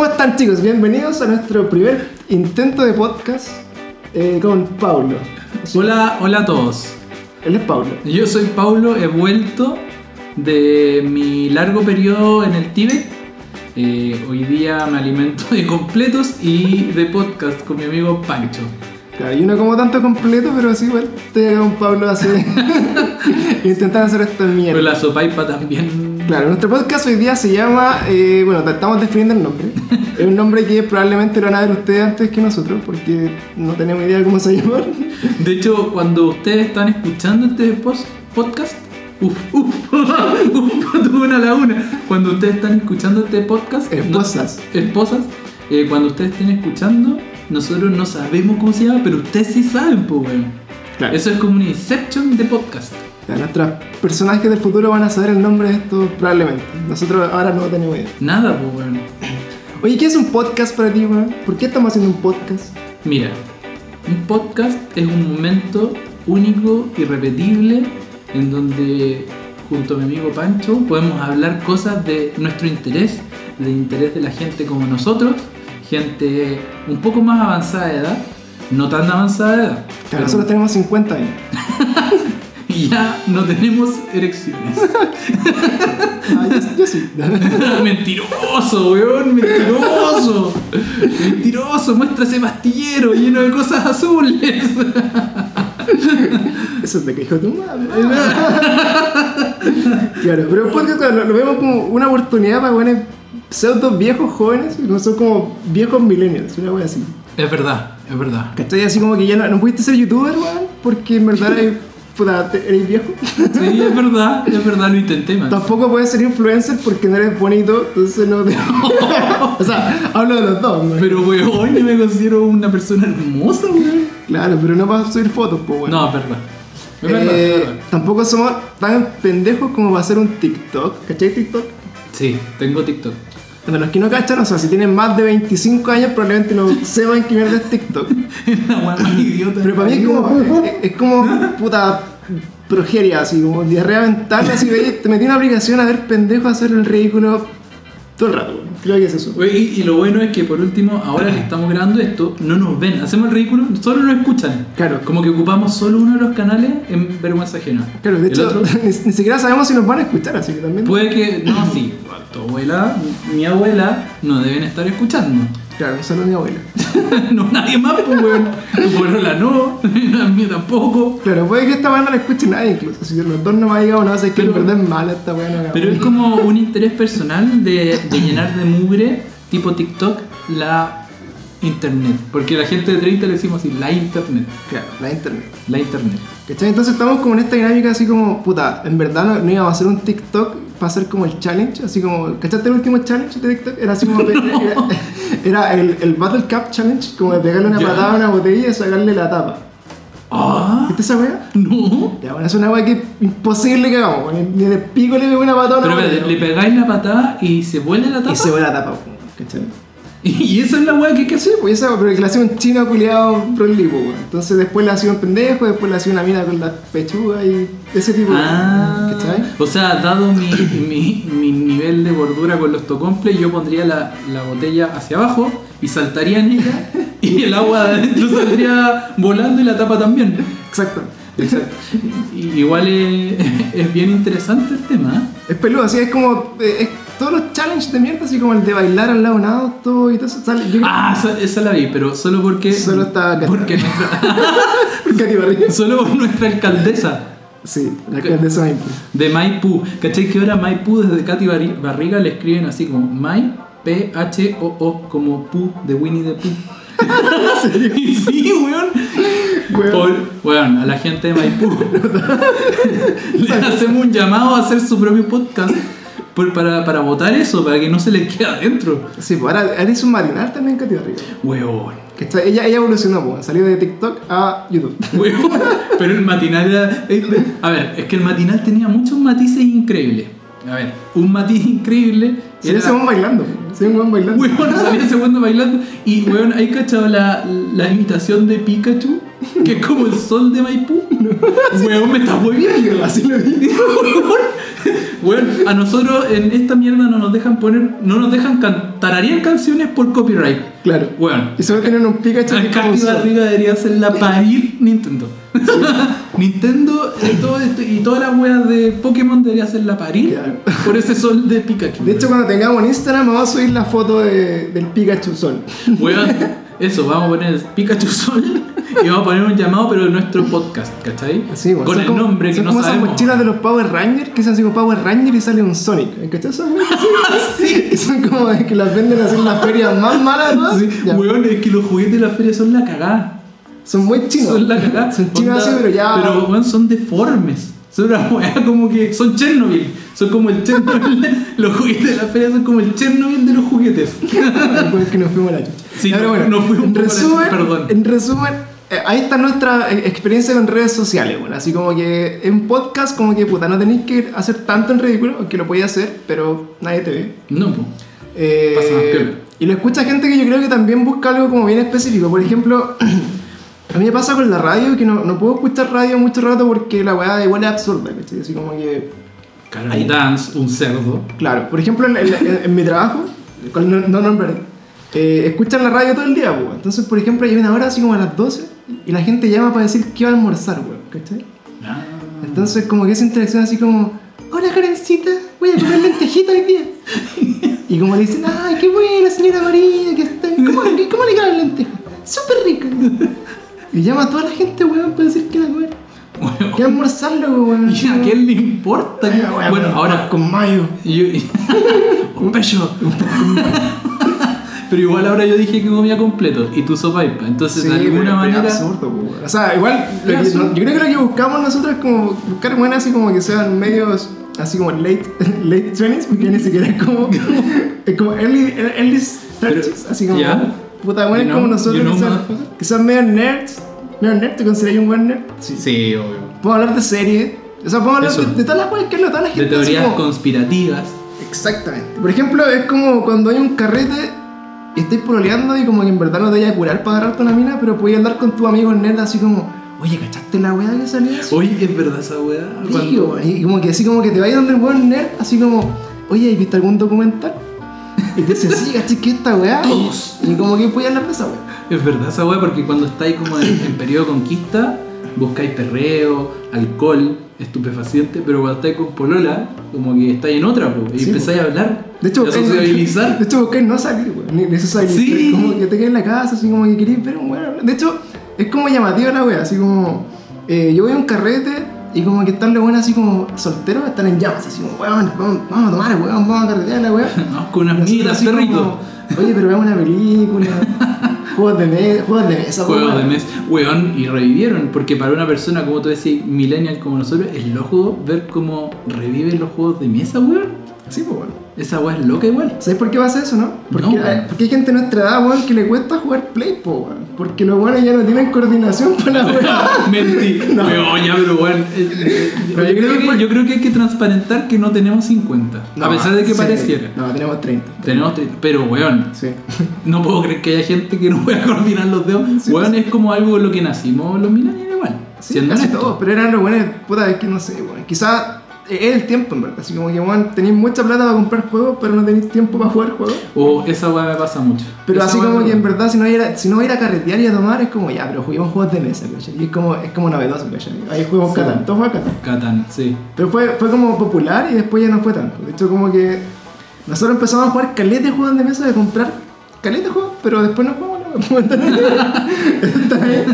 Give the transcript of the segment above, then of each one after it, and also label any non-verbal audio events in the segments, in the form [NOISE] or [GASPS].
¿cómo están chicos? Bienvenidos a nuestro primer intento de podcast eh, con Paulo. Hola, hola a todos. Él es Paulo. Yo soy Paulo, he vuelto de mi largo periodo en el Tíbet. Eh, hoy día me alimento de completos y de podcast con mi amigo Pancho. Claro, yo no como tanto completo, pero sí, igual acá con Pablo hace... [LAUGHS] [LAUGHS] intentar hacer esta mierda. Pero la sopaipa también. Claro, nuestro podcast hoy día se llama, eh, bueno, estamos definiendo el nombre. es un nombre que probablemente lo van a ver ustedes antes que nosotros, porque no tenemos idea de cómo se llama. De hecho, cuando ustedes están escuchando este post- podcast, uff, uff, [LAUGHS] uff, tuve una laguna. Cuando ustedes están escuchando este podcast, Esposas. no- esposas, eh, cuando ustedes estén escuchando, nosotros no sabemos cómo se llama, pero ustedes sí saben, pues, weón. Claro. Eso es como una Inception de podcast. Ya, nuestros personajes del futuro van a saber el nombre de esto probablemente. Nosotros ahora no tenemos idea. Nada, pues, weón. Oye, ¿qué es un podcast para ti, weón? ¿Por qué estamos haciendo un podcast? Mira, un podcast es un momento único, irrepetible, en donde junto a mi amigo Pancho podemos hablar cosas de nuestro interés, del interés de la gente como nosotros, gente un poco más avanzada de edad, no tan avanzada de edad, Claro, pero- nosotros tenemos 50 años. [LAUGHS] [LAUGHS] y ya no tenemos erecciones. Ah, yo, yo sí. [LAUGHS] mentiroso, weón, mentiroso. Mentiroso, muestra ese pastillero lleno de cosas azules. [LAUGHS] Eso es de que dijo tu madre. claro, pero un podcast lo, lo vemos como una oportunidad para buenos pseudo viejos jóvenes, no son como viejos millennials, una wea así. Es verdad, es verdad. ¿Cachai? Así como que ya no, no pudiste ser youtuber, weón, porque en verdad eres, puta, eres viejo. Sí, es verdad, es verdad, lo intenté, man. Tampoco puedes ser influencer porque no eres bonito, entonces no te... [LAUGHS] o sea, hablo de los dos, weón. Pero, weón, yo me considero una persona hermosa, weón. Claro, pero no vas a subir fotos, pues, weón. No, es verdad. Es verdad, Eh, es verdad. tampoco somos tan pendejos como para hacer un TikTok. ¿Cachai TikTok? Sí, tengo TikTok. Para los que no cachan, o sea, si tienen más de 25 años, probablemente no sepan qué mierda es TikTok. [LAUGHS] Weá más idiota. Pero para mí es como, es, es como puta progeria, así como diarrea mental, así te metí una aplicación a ver pendejos a hacer el ridículo todo el rato, creo que es eso. Y, y lo bueno es que por último, ahora que estamos grabando esto, no nos ven, hacemos el ridículo, solo nos escuchan. Claro. Como que ocupamos solo uno de los canales en vergüenza ajena. Claro, de El hecho, otro- [LAUGHS] ni, ni siquiera sabemos si nos van a escuchar, así que también. puede que. No, sí, tu abuela, mi abuela, no deben estar escuchando. Claro, solo mi abuela. [LAUGHS] no, nadie más, pues, weón. Tu abuela no, [LAUGHS] la mía tampoco. Claro, puede que esta weá no la escuche nadie incluso. Si los dos no me ha llegado, no sé que en verdad es mala esta weá. No, Pero es como un interés personal de, de llenar de mugre, tipo TikTok, la internet. Porque la gente de 30 le decimos así, la internet. Claro, la internet. La internet. ¿Cachai? Entonces estamos como en esta dinámica así como, puta, en verdad no, no íbamos a hacer un TikTok para hacer como el challenge, así como, ¿cachaste el último challenge de TikTok? Era así como, era, [LAUGHS] [LAUGHS] era el, el Battle Cup Challenge, como de pegarle una Ya. patada a una botella y sacarle la tapa. Ah, ¿Viste esa weá? no. Ya, bueno, es una weá que es imposible que hagamos, ni, de pico le pego una patada a una Pero le pegáis la patada y se vuelve la tapa. Y se ve la tapa, ¿cachai? [LAUGHS] Y esa es la weá que hay que hacer. Pues esa, pero que le hacía un chino culiado prolipo, weón. Entonces después le hacía un pendejo, después le hacía una mina con las pechugas y ese tipo de Ah, ¿cachai? o sea, dado mi, mi, mi nivel de gordura con los tocomples, yo pondría la, la botella hacia abajo y saltaría en ella [LAUGHS] y el agua de adentro saldría volando y la tapa también. Exacto. Exacto. [LAUGHS] Igual es, es bien interesante el tema. ¿eh? Es peludo, así es como. eh, es todos los challenges de mierda, así como el de bailar al lado de un auto y todo eso. Sale, yo Ah, esa, la vi, pero solo porque. Solo estaba Cata. [LAUGHS] porque Katy Barriga. Solo por nuestra alcaldesa Sí, la alcaldesa Maipú. de Maipú. ¿Cachai que ahora Maipú desde Katy Barri- Barriga le escriben así como Mai, P-H-O-O, como Pooh de Winnie the Pooh? [LAUGHS] [LAUGHS] Y sí, weón. Weón. Por, weón, a la gente de Maipú. Le hacemos un llamado a hacer su propio podcast por- para, para votar eso, para que no se les quede adentro. Sí, pues ahora, un matinal también Barriga. Weón. Que está- ella, ella evolucionó, pues, salió de TikTok a YouTube. [LAUGHS] Weón. Pero el matinal era. A ver, es que el matinal tenía muchos matices increíbles. A ver, un matiz increíble Se era. ese weón bailando, pues, ese weón bailando. Weón, [LAUGHS] salía ese weón bailando. Y weón, ¿hay cachado la, la imitación de Pikachu? Que es como el sol de Maipú. Weón, me estás moviendo. [LAUGHS] Así lo vi. [LAUGHS] Bueno, a nosotros en esta mierda no nos dejan poner, no nos dejan tararear canciones por copyright. Claro. Bueno, Y solo tienen un Pikachu como arriba, debería ser la parir Nintendo. Nintendo y, todo esto- y todas las weas de Pokémon debería ser la parir Claro. por ese sol de Pikachu. De hecho, cuando tengamos en Instagram vamos a subir la foto de- del Pikachu Sol. [LAUGHS] Weón, eso, vamos a poner Pikachu Sol y vamos a poner un llamado, pero en nuestro podcast, ¿cachai? Así, bueno, Con el como- nombre que no como esas sabemos. mochilas de los Power Rangers que son así como Power Ranger y sale un Sonic. ¿Cachai? [LAUGHS] Son, que son como de que las venden así en las ferias más malas. Sí, Ya. weón, es que los juguetes de la feria son la cagada. Son muy chinos. Son la cagada. Son chinos así, pero ya. Pero, weón, son deformes. Son una weá como que. Son Chernobyl. Son como el Chernobyl. los juguetes de la feria son como el Chernobyl de los juguetes. Después que nos fuimos a la chucha. Sí, pero bueno, nos fuimos en resumen, perdón. En resumen, eh, ahí está nuestra eh, experiencia con redes sociales. Bueno, así como que en podcast, como que puta, no tenéis que hacer tanto en ridículo, aunque lo podéis hacer, pero nadie te ve. No, po. Eh, Pasa más y lo escucha gente que yo creo que también busca algo como bien específico. Por ejemplo, [CLEARS THROAT] a mí me pasa con la radio que no, no puedo escuchar radio mucho rato porque la weá igual es absurda, ¿cachai? Así como que. Carol Dance, un cerdo. Claro, por ejemplo, en, en- en mi trabajo, no, no eh, escuchan la radio todo el día, pues. Entonces, por ejemplo, hay una hora así como a las 12 y la gente llama para decir que va a almorzar, weón, ¿cachai? Ah. Entonces, como que esa interacción así como, hola Karencita, voy a comer lentejita hoy día. Y como le dicen, ay, qué buena señora María, que está... ¿Cómo, cómo le quedan lentejas? Súper rica. Y llama a toda la gente, weón, para decir que va a comer. Weón. Que va a almorzarlo, weón. [LAUGHS] ¿Y a quién le importa? Ah, weón, Bueno, ahora. Con mayo. yo- [LAUGHS] un pecho. [LAUGHS] Pero igual ahora yo dije que comía completo y tú sopaipa. Entonces, de alguna manera. es absurdo. O sea, igual, que- yo creo que lo que buscamos nosotros es como buscar buenas así como que sean medios así como late, late 20s, porque ni siquiera es como, es como early, early 30s, así como, ya. Puta, bueno, You es know, como nosotros, you know, que, sean medio nerds, medio nerd, ¿te consideras un buen nerd? Sí, sí, obvio. Podemos hablar de series, o sea, podemos hablar Eso. de, de todas las cosas que habla toda la De gente. así teorías como- conspirativas. Exactamente. Por ejemplo, es como cuando hay un carrete y estáis pololeando y como que en verdad no te vayas a curar para agarrarte una mina, pero podías andar con tu amigo nerd así como, oye, ¿cachaste la weá que salió? Oye, es verdad esa weá. Weón. Y como que así como que te vayas donde el weón nerd, así como, oye, ¿has visto algún documental? Y te dice, sí, ¿caché esta weá? Todos. Y, y como que podías hablar de esa weá. Es verdad esa weá porque cuando estáis como en, en periodo de conquista, buscáis perreo, alcohol, estupefaciente, pero cuando estáis con polola, como que estáis en otra, po, y Sí, empezáis a hablar, De hecho, sociabilizar. De hecho, buscáis no salir, weón. Ni, ni. Sí. Como que te quedas en la casa, así como que queréis ver un weón. De hecho, es como llamativa la wea, así como. eh, yo voy a un carrete y como que están los buenos así como solteros, están en llamas, así como, weón, vamos, vamos a tomar, weón, vamos a carretear la wea. [LAUGHS] Vamos con unas minas, así como, perrito. Oye, pero veamos una película. [LAUGHS] juegos de mesa, juegos de mesa, Juegos weón. de mes, weón, y revivieron, porque para una persona, como tú decías, millennial como nosotros, es loco ver cómo reviven los juegos de mesa, weón. Sí, pues weón. Esa weá es loca igual. ¿Sabes por qué pasa eso, no? Porque, No, weón. hay, porque hay gente de nuestra edad, weón, que le cuesta jugar Play, po, weón. Porque los buenos ya no tienen coordinación para la. [LAUGHS] Mentí. [LAUGHS] No. Weón, ya, pero weón. eh, eh, Pero yo, yo creo que que, fue- yo creo que hay que transparentar que no tenemos 50. a pesar de que sí. pareciera. No, tenemos 30. Tenemos 30, pero weón, Sí. no puedo creer que haya gente que no pueda [LAUGHS] coordinar los dedos. Sí, weón, sí. es como algo de lo que nacimos los millennials igual. Sí, casi todos, pero eran los buenos, puta, es que no sé, weón. Quizás es el tiempo, en verdad. Así como que, weón, tenéis mucha plata para comprar juegos, pero no tenéis tiempo para jugar juegos. O esa weá me pasa mucho. Pero Esa así como me- que en verdad, si no, ir a, si no ir a carretear y a tomar, es como, ya, pero juguemos juegos de mesa, ¿cachai? Y es como, es como novedoso, ¿cachai? Ahí juegos Sí. Catán, todos juegan Catán. Catán, sí. Pero fue, fue como popular y después ya no fue tanto. De hecho, como que nosotros empezamos a jugar caleta de juegos de mesa, de comprar caleta de juegos, pero después no jugamos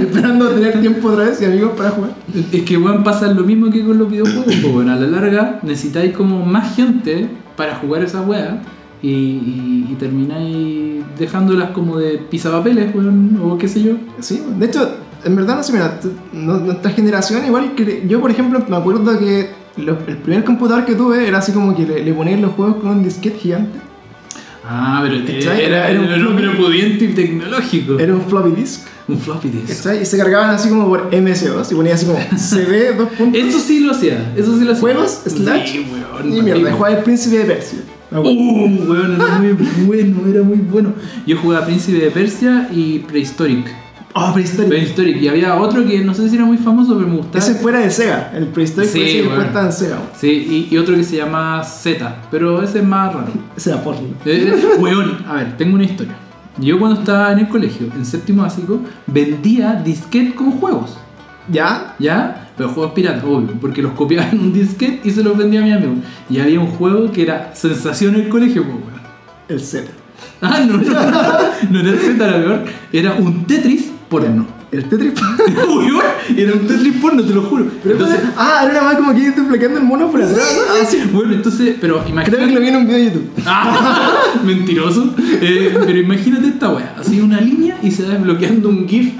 esperando tener tiempo otra vez y amigos para jugar. Es que weón pasa lo mismo que con los videojuegos, bueno, a la larga necesitáis como más gente para jugar esa weá y, y, y termináis dejándolas como de pisapapeles, weón, o qué sé yo. Sí, de hecho, en verdad no sé, mira, nuestra generación igual que yo por ejemplo me acuerdo que lo- el primer computador que tuve era así como que le, le ponían los juegos con un disquete gigante. Ah, pero ¿Cachai? era, Era un era un hombre floppy. pudiente y tecnológico. Era un floppy disk. un floppy disk. ¿cachai? Y se cargaban así como por MS2 y ponía así como CD, [LAUGHS] dos puntos. Eso sí lo hacía, eso sí lo hacía. ¿Juegos? ¿Slash? Sí, weón. Y mierda, jugaba el príncipe de Persia. Ah, bueno. Uh, weón, era muy [LAUGHS] bueno, era muy bueno. Yo jugaba Príncipe de Persia y Prehistoric. Oh, Prehistoric. Prehistoric. Y había otro que no sé si era muy famoso, pero me gustaba. Ese fuera de Sega. El Prehistoric Sí, bueno. después en Sega. Sí, y, y otro que se llama Z, pero ese es más raro. Ese era porno. Eh, eh, weón, a ver, tengo una historia. Yo cuando estaba en el colegio, en séptimo básico, vendía disquete con juegos. ¿Ya? ¿Ya? Pero juegos piratas, obvio, porque los copiaba en un disquete y se los vendía a mi amigo. Y había un juego que era sensación en el colegio, pues, weón. El Z. Ah, no, no, no era el Z, era peor. Era un Tetris porno. El Tetris. [LAUGHS] Weón, era un Tetris porno, te lo juro. Pero Entonces, ah, era más como que ir duplicando el mono por atrás. ¿no? Ah, sí. bueno, entonces, pero Creo imagínate. que lo vi en un video de YouTube. [LAUGHS] Ah, mentiroso. Eh, pero imagínate esta wea, así una línea y se va desbloqueando un GIF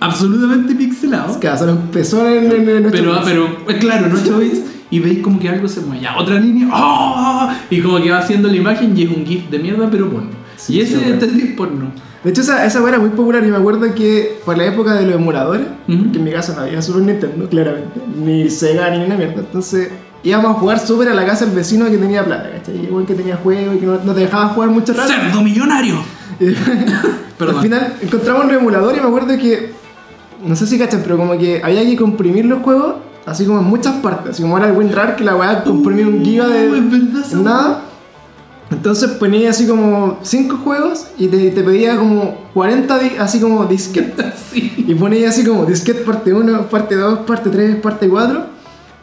absolutamente pixelado. Lo empezó en, en, en Pero, país. pero, eh, claro, en 8 bits y veis como que algo se mueve. Ya, otra línea, ¡oh! y como que va haciendo la imagen y es un GIF de mierda, pero porno. Sí, y ese sí. Tetris porno. De hecho, esa, esa weá era muy popular y me acuerdo que por la época de los emuladores, que en mi casa no había Super Nintendo, claramente, ni Sega ni una mierda, entonces íbamos a jugar Super a la casa del vecino que tenía plata, ¿cachai? Y igual que tenía juego y que no, no te dejaba jugar mucho rato. ¡Cerdo millonario! [LAUGHS] Perdón. Al final encontramos un emulador y me acuerdo que, no sé si cachan, pero como que había que comprimir los juegos, así como en muchas partes, así como era el WinRAR que la weá comprimía un giga de Uh, es verdad nada. Entonces ponía así como 5 juegos y te, te pedía como 40 di- así como disquetes. [LAUGHS] Sí. Y ponía así como disquete parte 1, parte 2, parte 3, parte 4.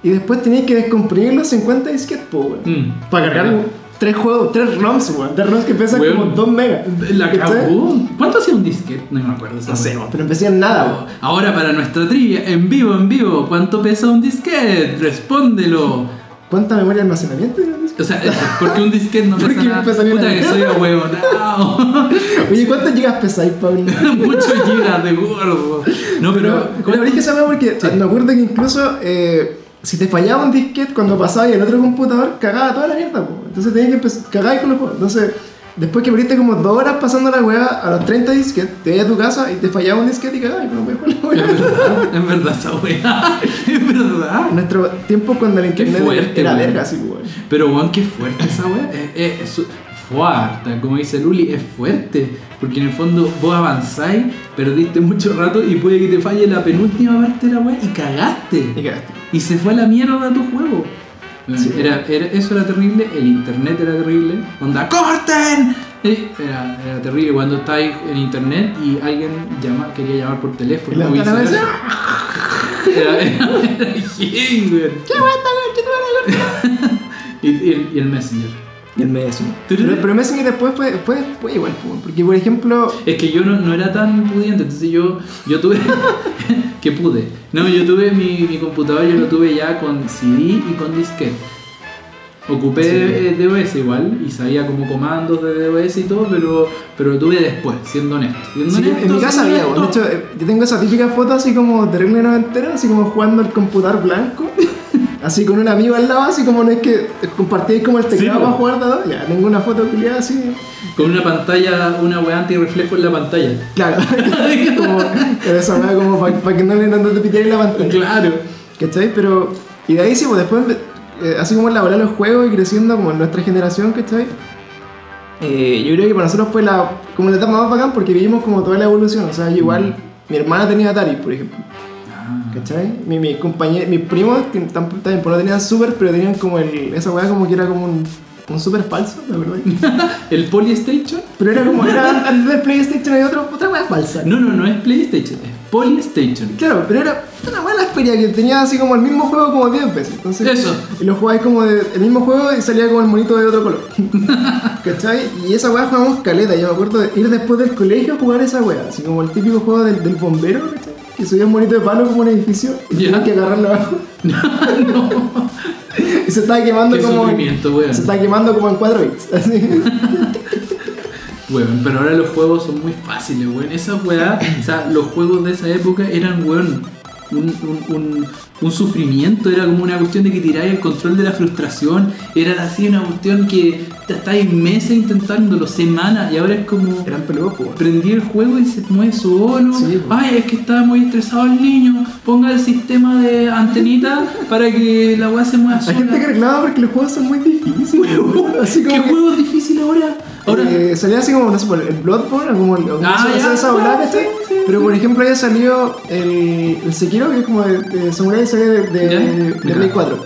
Y después tenías que descomprimir los 50 disquetes. Mm. Para cargar 3 juegos, 3 ROMs, weón. 3 ROMs que pesan Weón. como 2 megas. La cagó. ¿Cuánto hacía un disquete? No me acuerdo. No sé, pero no pesan nada, weón. Ahora para nuestra trivia, en vivo, en vivo, ¿cuánto pesa un disquete? Respóndelo. ¿Cuánta memoria de almacenamiento tiene un disquete? O sea, porque un disquete no [LAUGHS] ¿Por pesa qué nada. pesa Puta que soy ahueonado. [LAUGHS] Oye, ¿cuántos gigas pesáis, Pablo? [LAUGHS] Muchos gigas de gordo. No, pero. Pero, verdad es que sabía porque Sí. me acuerdo que incluso eh, si te fallaba un disquete cuando pasaba y el otro computador, cagaba toda la mierda, po. Entonces tenías que empezar, cagar con los juegos. Entonces, después que perdiste como dos horas pasando la weá a los 30 disquetes, te ibas a tu casa y te fallaba un disquete y cagabas no jugar la Es weá. verdad, es verdad esa weá. [LAUGHS] Es verdad. Nuestro tiempo cuando el internet fuerte, era verga, así, weón. Pero, weón, qué fuerte esa weá. Es, es, es fuerte, como dice Luli, es fuerte. Porque en el fondo vos avanzáis, perdiste mucho rato y puede que te falle la penúltima parte de la weá y cagaste. Y cagaste. Y se fue a la mierda tu juego. Sí. Era, era- eso era terrible, el internet era terrible. Onda, ¡corten! Era, era terrible cuando estáis en internet y alguien llama, quería llamar por teléfono. La. Era, y el Messenger. Y el Messenger. Pero, pero Messenger después fue, fue, fue igual, po, porque por ejemplo, Es que yo no, no era tan pudiente, entonces yo, yo tuve. [LAUGHS] que pude. No, yo tuve mi, mi computador, yo lo tuve ya con CD y con disquete. Ocupé Sí. eh, DOS igual y sabía como comandos de DOS y todo, pero, pero lo tuve después, siendo honesto. Siendo Sí, honesto, en mi casa había, de hecho, eh, yo tengo esa típica foto así como terrible noventera, así como jugando al computador blanco, así con un amigo al lado, así como no es que compartíais como el teclado po. para jugar, ¿no? ya, tengo una foto culiada así, Con una pantalla, una weá antirreflejo en la pantalla. claro, [LAUGHS] como, esa weá como para que no le te piteáis la pantalla, Claro. ¿cachai? Pero, y de ahí sí, pues después, eh, así como elaborar los juegos y creciendo como en nuestra generación, ¿cachai? Eh, yo creo que para nosotros fue la, como la etapa más bacán porque vivimos como toda la evolución, o sea, yo igual, mi hermana tenía Atari, por ejemplo. ¿Cachai? Mi, mi compañero, mis primos también pues no tenían super, pero tenían como el, esa weá como que era como un, un super falso, ¿me acuerdo? [LAUGHS] ¿El Polystation? Pero era como, era antes del PlayStation había otro, otra weá falsa. No, no, no es PlayStation, es Polystation. Claro, pero era una buena feria que tenía así como el mismo juego como 10 veces. Entonces, Eso. Y lo jugabais como de, el mismo juego y salía como el monito de otro color. [LAUGHS] ¿Cachai? Y esa weá jugábamos caleta. Yo me acuerdo de ir después del colegio a jugar esa weá. Así como el típico juego del, del bombero, ¿cachai? Que subía un monito de palo como un edificio y tenías que agarrarlo abajo. [LAUGHS] no. [LAUGHS] Y se estaba quemando Qué como. weón. Se estaba quemando como en 4 bits. Así. [LAUGHS] Weón, pero ahora los juegos son muy fáciles, weón. Esas weá, o sea, los juegos de esa época eran, weón, un, un, un, un sufrimiento, era como una cuestión de que tiráis el control de la frustración, era así una cuestión que te estáis meses intentándolo, semanas, y ahora es como prendí el juego y se mueve solo. Sí. Ay, es que estaba muy estresado el niño. Ponga el sistema de antenita para que la weá se mueva Hay sola. gente que reclama porque los juegos son muy difíciles. [LAUGHS] ¿Qué que, juego es difícil ahora? Ahora. eh, salía así como, no sé, el Bloodborne, como el, Ah, esa, esa ¿cachai? Pero por ejemplo, había salido el, el Sekiro, que es como de, de Samurai salió de, de, de. Play 4.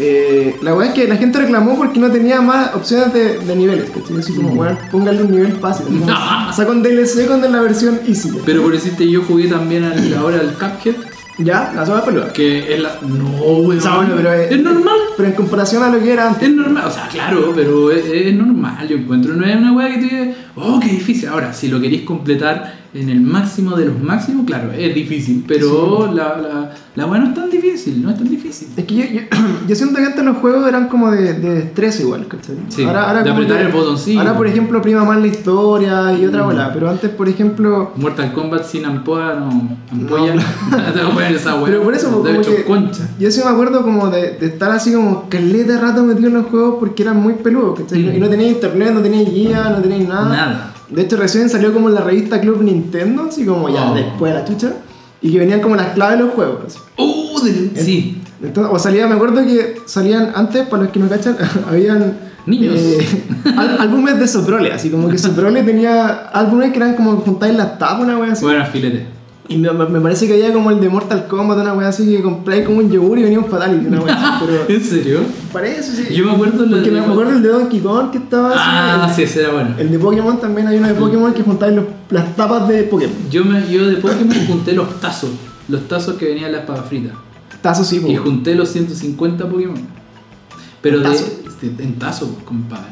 Eh, la weá es que la gente reclamó porque no tenía más opciones de, de niveles, ¿cachai? Así como, weón, póngale un nivel fácil. como, [LAUGHS] Saca un DLC con la versión easy. Pero por decirte, yo jugué también al- [CLEARS THROAT] ahora al Cuphead, Ya, la zona peluda. que es la. No, weón. O sea, bueno, pero es normal. Pero en comparación a lo que era antes. Es normal, o sea, claro, pero es, es normal, yo encuentro. No es una weá que tú digas, oh, qué difícil. Ahora, si lo queréis completar en el máximo de los máximos, claro, es difícil, pero la, la, la weá no es tan difícil, no es tan difícil. Es que yo, yo, [CLEARS THROAT] yo siento que antes los juegos eran como de, de destreza igual, ¿cachai? Sí, de apretar el botoncillo. Ahora, por ejemplo, prima más la historia y otra Mm. bola. Pero antes, por ejemplo, Mortal Kombat sin ampolla, no. Ampolla. No. [LAUGHS] esa weá. Pero por eso, como hecho, que- concha. yo sí me acuerdo como de, de estar así como caleta de rato metido en los juegos porque eran muy peludos, ¿cachai? Mm. Y no tenía internet, no tenía guía, no tenía nada. Nada. De hecho, recién salió como en la revista Club Nintendo, así como ya Oh. después de la chucha. Y que venían como las claves de los juegos. así. Uh, sí. Entonces, o salía, me acuerdo que salían antes, para los que no cachan, [LAUGHS] habían Niños. eh, [LAUGHS] álbumes de Soprole, así como que Soprole tenía álbumes que eran como juntáis las tapas, una wea así. Bueno, filete. Y me, me- parece que había como el de Mortal Kombat, una wea así que compráis como un yogur y venía un Fatality, una wea así. Pero [LAUGHS] ¿En serio? parece, sí. Yo me acuerdo Porque de- me acuerdo el de Donkey Kong que estaba así. Ah, el, sí, ese era bueno. el de Pokémon también hay uno de Pokémon que juntáis los- las tapas de Pokémon. Yo, me, yo de Pokémon junté los tazos. Los tazos que venían en las papas fritas. Tazo sí, Y po. junté los 150 Pokémon. Pero ¿En de, tazo? de- en tazo, compadre.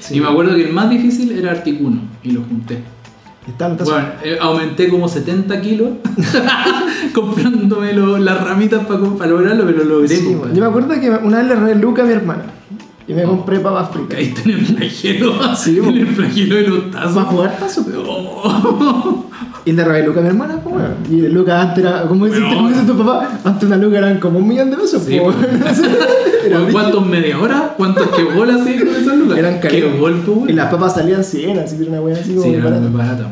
Sí. Y me acuerdo que el más difícil era Articuno. Y lo junté. Tazos. Bueno, eh, aumenté como 70 kilos [LAUGHS] comprándome lo- las ramitas para lograrlo, pero lo logré. Sí, bueno. Yo me acuerdo que una vez le robé Luca a mi hermana. Y me compré papas fritas. Caíste en el flagelo. Sí, [LAUGHS] en el flagelo de los ¿Vas a tazos. jugar tazo? pe? Oh. [LAUGHS] Y le robé Luca a mi hermana, pues weón. Y Luca antes era, como dice, Pero- como dice tu papá, antes una Luca eran como un millón de pesos, Sí, pues. Weón. Era ¿Cu- ¿Cuántos media hora? ¿Cuántos que bolas así con? Eran ¿Qué caletas. gol, pues, Y las papas salían 100, así que era una wea así como Sí, era barata. muy barata.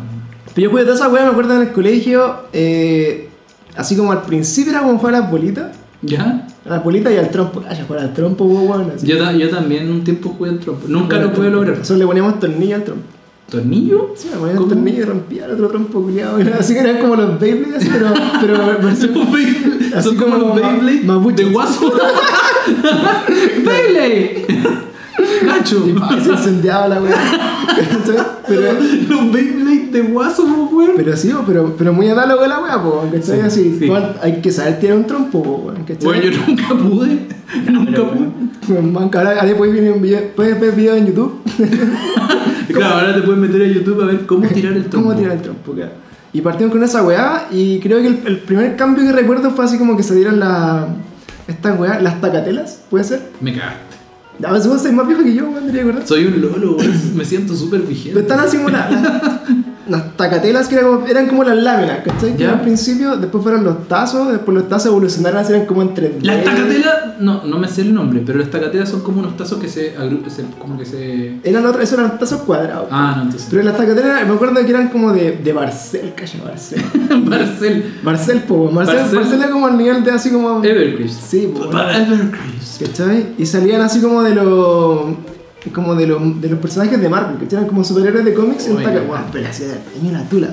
Pero yo jugué toda esa wea, me acuerdo en el colegio, eh, así como al principio era como jugar a las bolitas. ¿Ya? A las bolitas y al trompo. Ah, ya jugar al trompo, weón. Yo, ta- yo también un tiempo jugué al trompo. Nunca lo pude lograr. Nosotros le poníamos tornillo al trompo. ¿Tornillo? Sí, le poníamos ¿Cómo? tornillo y rompía el otro trompo culiado. Así que eran como los Beyblade, así, pero, pero [LAUGHS] versión. Así Son como como los ma- Beyblade mapuches. de guaso. [LAUGHS] [LAUGHS] ¡Beyblade! Pa, se incendiaba la weá. Pero, [LAUGHS] Los Beyblade de guaso, güey. pero sí, pero, pero muy análogo a la weá, po, Así, sí. igual hay que saber tirar un trompo, po, weón. Bueno, yo nunca pude. Nunca pude. Man, ahora, ahora puedes ver un video, puedes ver videos en YouTube. [LAUGHS] Claro, ahora te puedes meter a YouTube a ver cómo tirar el trompo. ¿Cómo tirar el trompo? claro. Y partimos con esa weá y creo que el, el primer cambio que recuerdo fue así como que se dieron la, estas weá, las tacatelas, ¿puede ser? Me cagaste. A ver, vos sois más viejo que yo, me debería acordar. Soy un lolo, güey. Me siento súper Pero vigente. están así como la- la- [LAUGHS] las tacatelas que eran como, eran como las láminas, ¿cachai? Que al principio, después fueron los tazos, después los tazos evolucionaron, eran como en 3D. Las tacatelas, no, no me sé el nombre, pero las tacatelas son como unos tazos que se, como que se... Eran otros, esos eran tazos cuadrados. Ah, no, entonces. Pero las tacatelas, me acuerdo que eran como de, de Barcel, calla, Barcel. [LAUGHS] Barcel. Barcel, po, Marcel, Barcel. Barcel era como al nivel de así como. Evercrisp. Sí, po. Evercrisp. ¿Cachai? Y salían así como de los. Como de los, de los personajes de Marvel, que eran como superhéroes de cómics Oye. taca. Guau, pero así tenía una tula.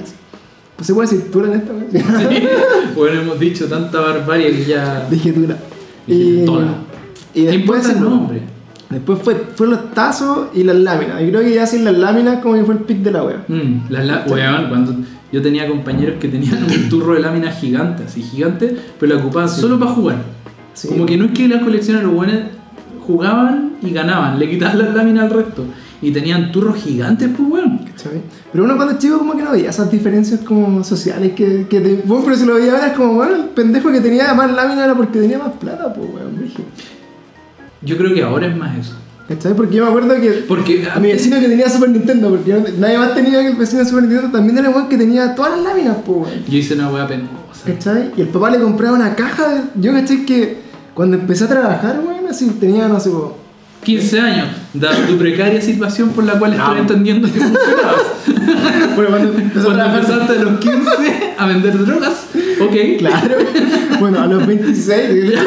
Pues se puede decir tula en esta vez. Sí. Bueno, hemos dicho tanta barbarie que ya... Dije tula. Dije Y, tola. y ¿Qué después. el nombre? Después fue, fueron los tazos y las láminas. Y creo que ya sin las láminas como que fue el pic de la wea. Mm, las la- weón, cuando yo tenía compañeros que tenían un turro de láminas gigantes, así gigantes, pero la ocupaban solo para jugar. Sí. Como que no es que las coleccionaran, los buenos jugaban y ganaban, le quitaban las láminas al resto. Y tenían turros gigantes, pues weón. ¿Cachai? Pero uno cuando es chico como que no veía esas diferencias como sociales que, que te... Bueno, pero si lo veía ahora es como, bueno, el pendejo que tenía más lámina era porque tenía más plata, pues weón, brígido. Yo creo que ahora es más eso. ¿Cachai? Porque yo me acuerdo que Porque a mi vecino que tenía Super Nintendo, porque nadie más tenía que el vecino de Super Nintendo, también era el weón que tenía todas las láminas, pues weón. yo hice una weá penosa. ¿Cachai? Y el papá le compraba una caja. Yo caché que cuando empecé a trabajar, weón, así tenía, no sé, po, 15 años, dada tu precaria situación por la cual estoy No. entendiendo que funcionabas. [LAUGHS] Bueno, cuando Cuando trabajar... empezaste a los 15 a vender drogas, ok. Claro. Bueno, a los 26, de hecho.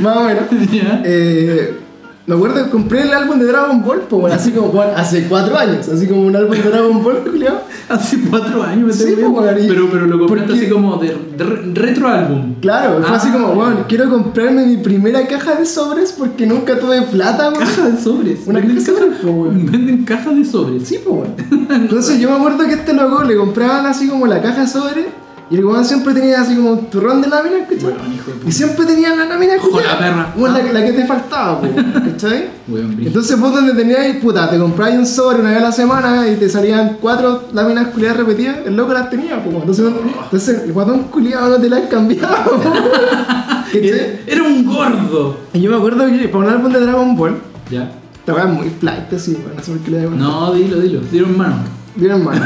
Más o menos. Ya. Eh, me acuerdo que compré el álbum de Dragon Ball, pues, bueno, así como bueno, hace cuatro años, así como un álbum de Dragon Ball, culiao. [LAUGHS] Hace cuatro años me Sí, pues, y- Pero, pero lo compraste porque- así como de, de re- retro álbum. Claro, fue Ah. así como, bueno, quiero comprarme mi primera caja de sobres porque nunca tuve plata, weón. Caja de sobres. Una caja de sobres. Venden caja de sobres. Sí, pues, weón. [LAUGHS] Entonces yo me acuerdo que este loco le compraban así como la caja de sobres y el weón siempre tenía así como un turrón de láminas, ¿cachai? Weón, hijo de puta. Y siempre tenía la lámina culiada, la perra. la, Ah. la que te faltaba, po, ¿cachai? Weón. Entonces vos donde tenías, puta, te comprabas un sobre una vez a la semana y te salían cuatro láminas culiadas repetidas, el loco las tenía, pues. Entonces, entonces el guatón culiado no te cambiaba, po. [LAUGHS] ¿Cachai? Era, era un gordo. Y yo me acuerdo que para un álbum de Dragon Ball, Ya. es muy flight, así, weón, no sé por qué le da No, dilo, dilo. Dilo en mano. Bien, hermano.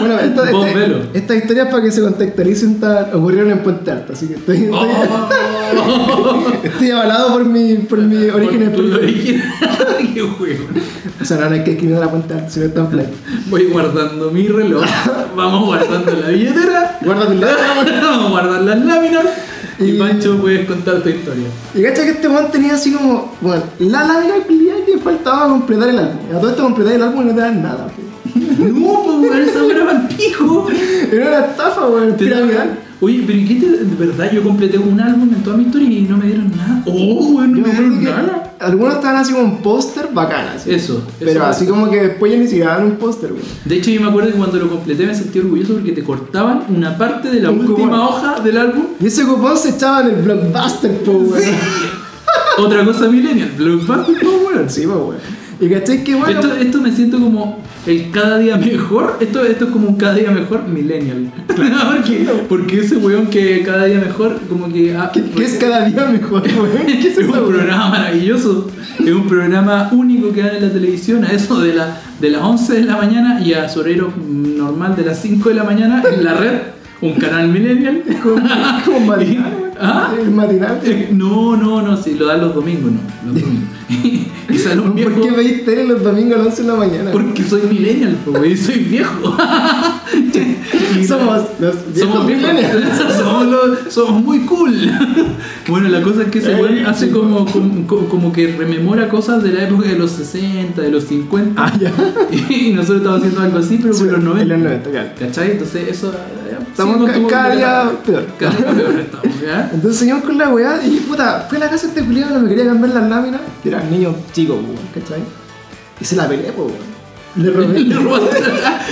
Bueno, esta, [LAUGHS] Vos esta, velo. esta historia es para que se contextualicen, ocurrieron en Puente Alto, así que estoy, estoy, Oh, [LAUGHS] estoy avalado por mi, por mi origen. Por tu origen. [LAUGHS] Qué juego. O sea, no, no hay que escribir a la Puente Alto, si no está en flight. Voy guardando mi reloj. Vamos guardando la billetera. Guarda tu. Vamos a guardar las láminas. Y, Y- Pancho, puedes contar tu historia. Y cacha que este weón tenía así como, bueno, la lámina que faltaba completar el álbum. A todo esto completar el álbum y no te dan nada, po. No, pues, weón, esa weá era pico. Era una estafa, weón, piramidal. Oye, pero ¿y qué te, de verdad? Yo completé un álbum en toda mi historia y no me dieron nada. Oh, weón, no me dieron nada. algunos estaban así como un póster bacán, así. Eso, Pero eso. así como que después ya ni siquiera daban un póster, weón. De hecho, yo me acuerdo que cuando lo completé me sentí orgulloso porque te cortaban una parte de la Un última cupón. hoja del álbum. Y ese cupón se echaba en el blockbuster, po, weón. Otra cosa millennial, Blockbuster, po, weón. Sí, weón. Y cachai que bueno. Esto, esto me siento como el cada día mejor. Esto, esto es como un cada día mejor millennial. [LAUGHS] porque, porque ese weón que cada día mejor, como que. ah, que es cada día mejor, weón. ¿Qué es [LAUGHS] es un weón? programa maravilloso. Es un programa único que dan en la televisión a eso de, la, de las 11 de la mañana y a su horario normal de las 5 de la mañana en la red. Un canal millennial. [LAUGHS] Matinal, weón. ¿Ah? El matinal. Eh, No, no, no, sí, lo dan los domingos, no. Los [LAUGHS] domingos. [LAUGHS] y sale un viejo. ¿Por qué veis tele los domingos a las 11 de la mañana? Porque soy millennial, güey, soy viejo. [LAUGHS] Somos los viejos somos viejos. somos, los- somos muy cool. bueno, la cosa es que ese weón hace como, como, como que rememora cosas de la época de los 60, de los 50. Ah, ya. y nosotros estamos haciendo algo así, pero por los En 90. los 90, claro. ¿Cachai? Entonces, eso. Estamos sí, tu cada día peor. [LAUGHS] Cada día peor estamos, ¿ya? Entonces seguimos con la weá y puta, fue a la casa este culiado no me quería cambiar las láminas. Era un niño chico, weón, ¿cachai? Y se la peleé, pues, weón. Le robé. [LAUGHS] Le robaste.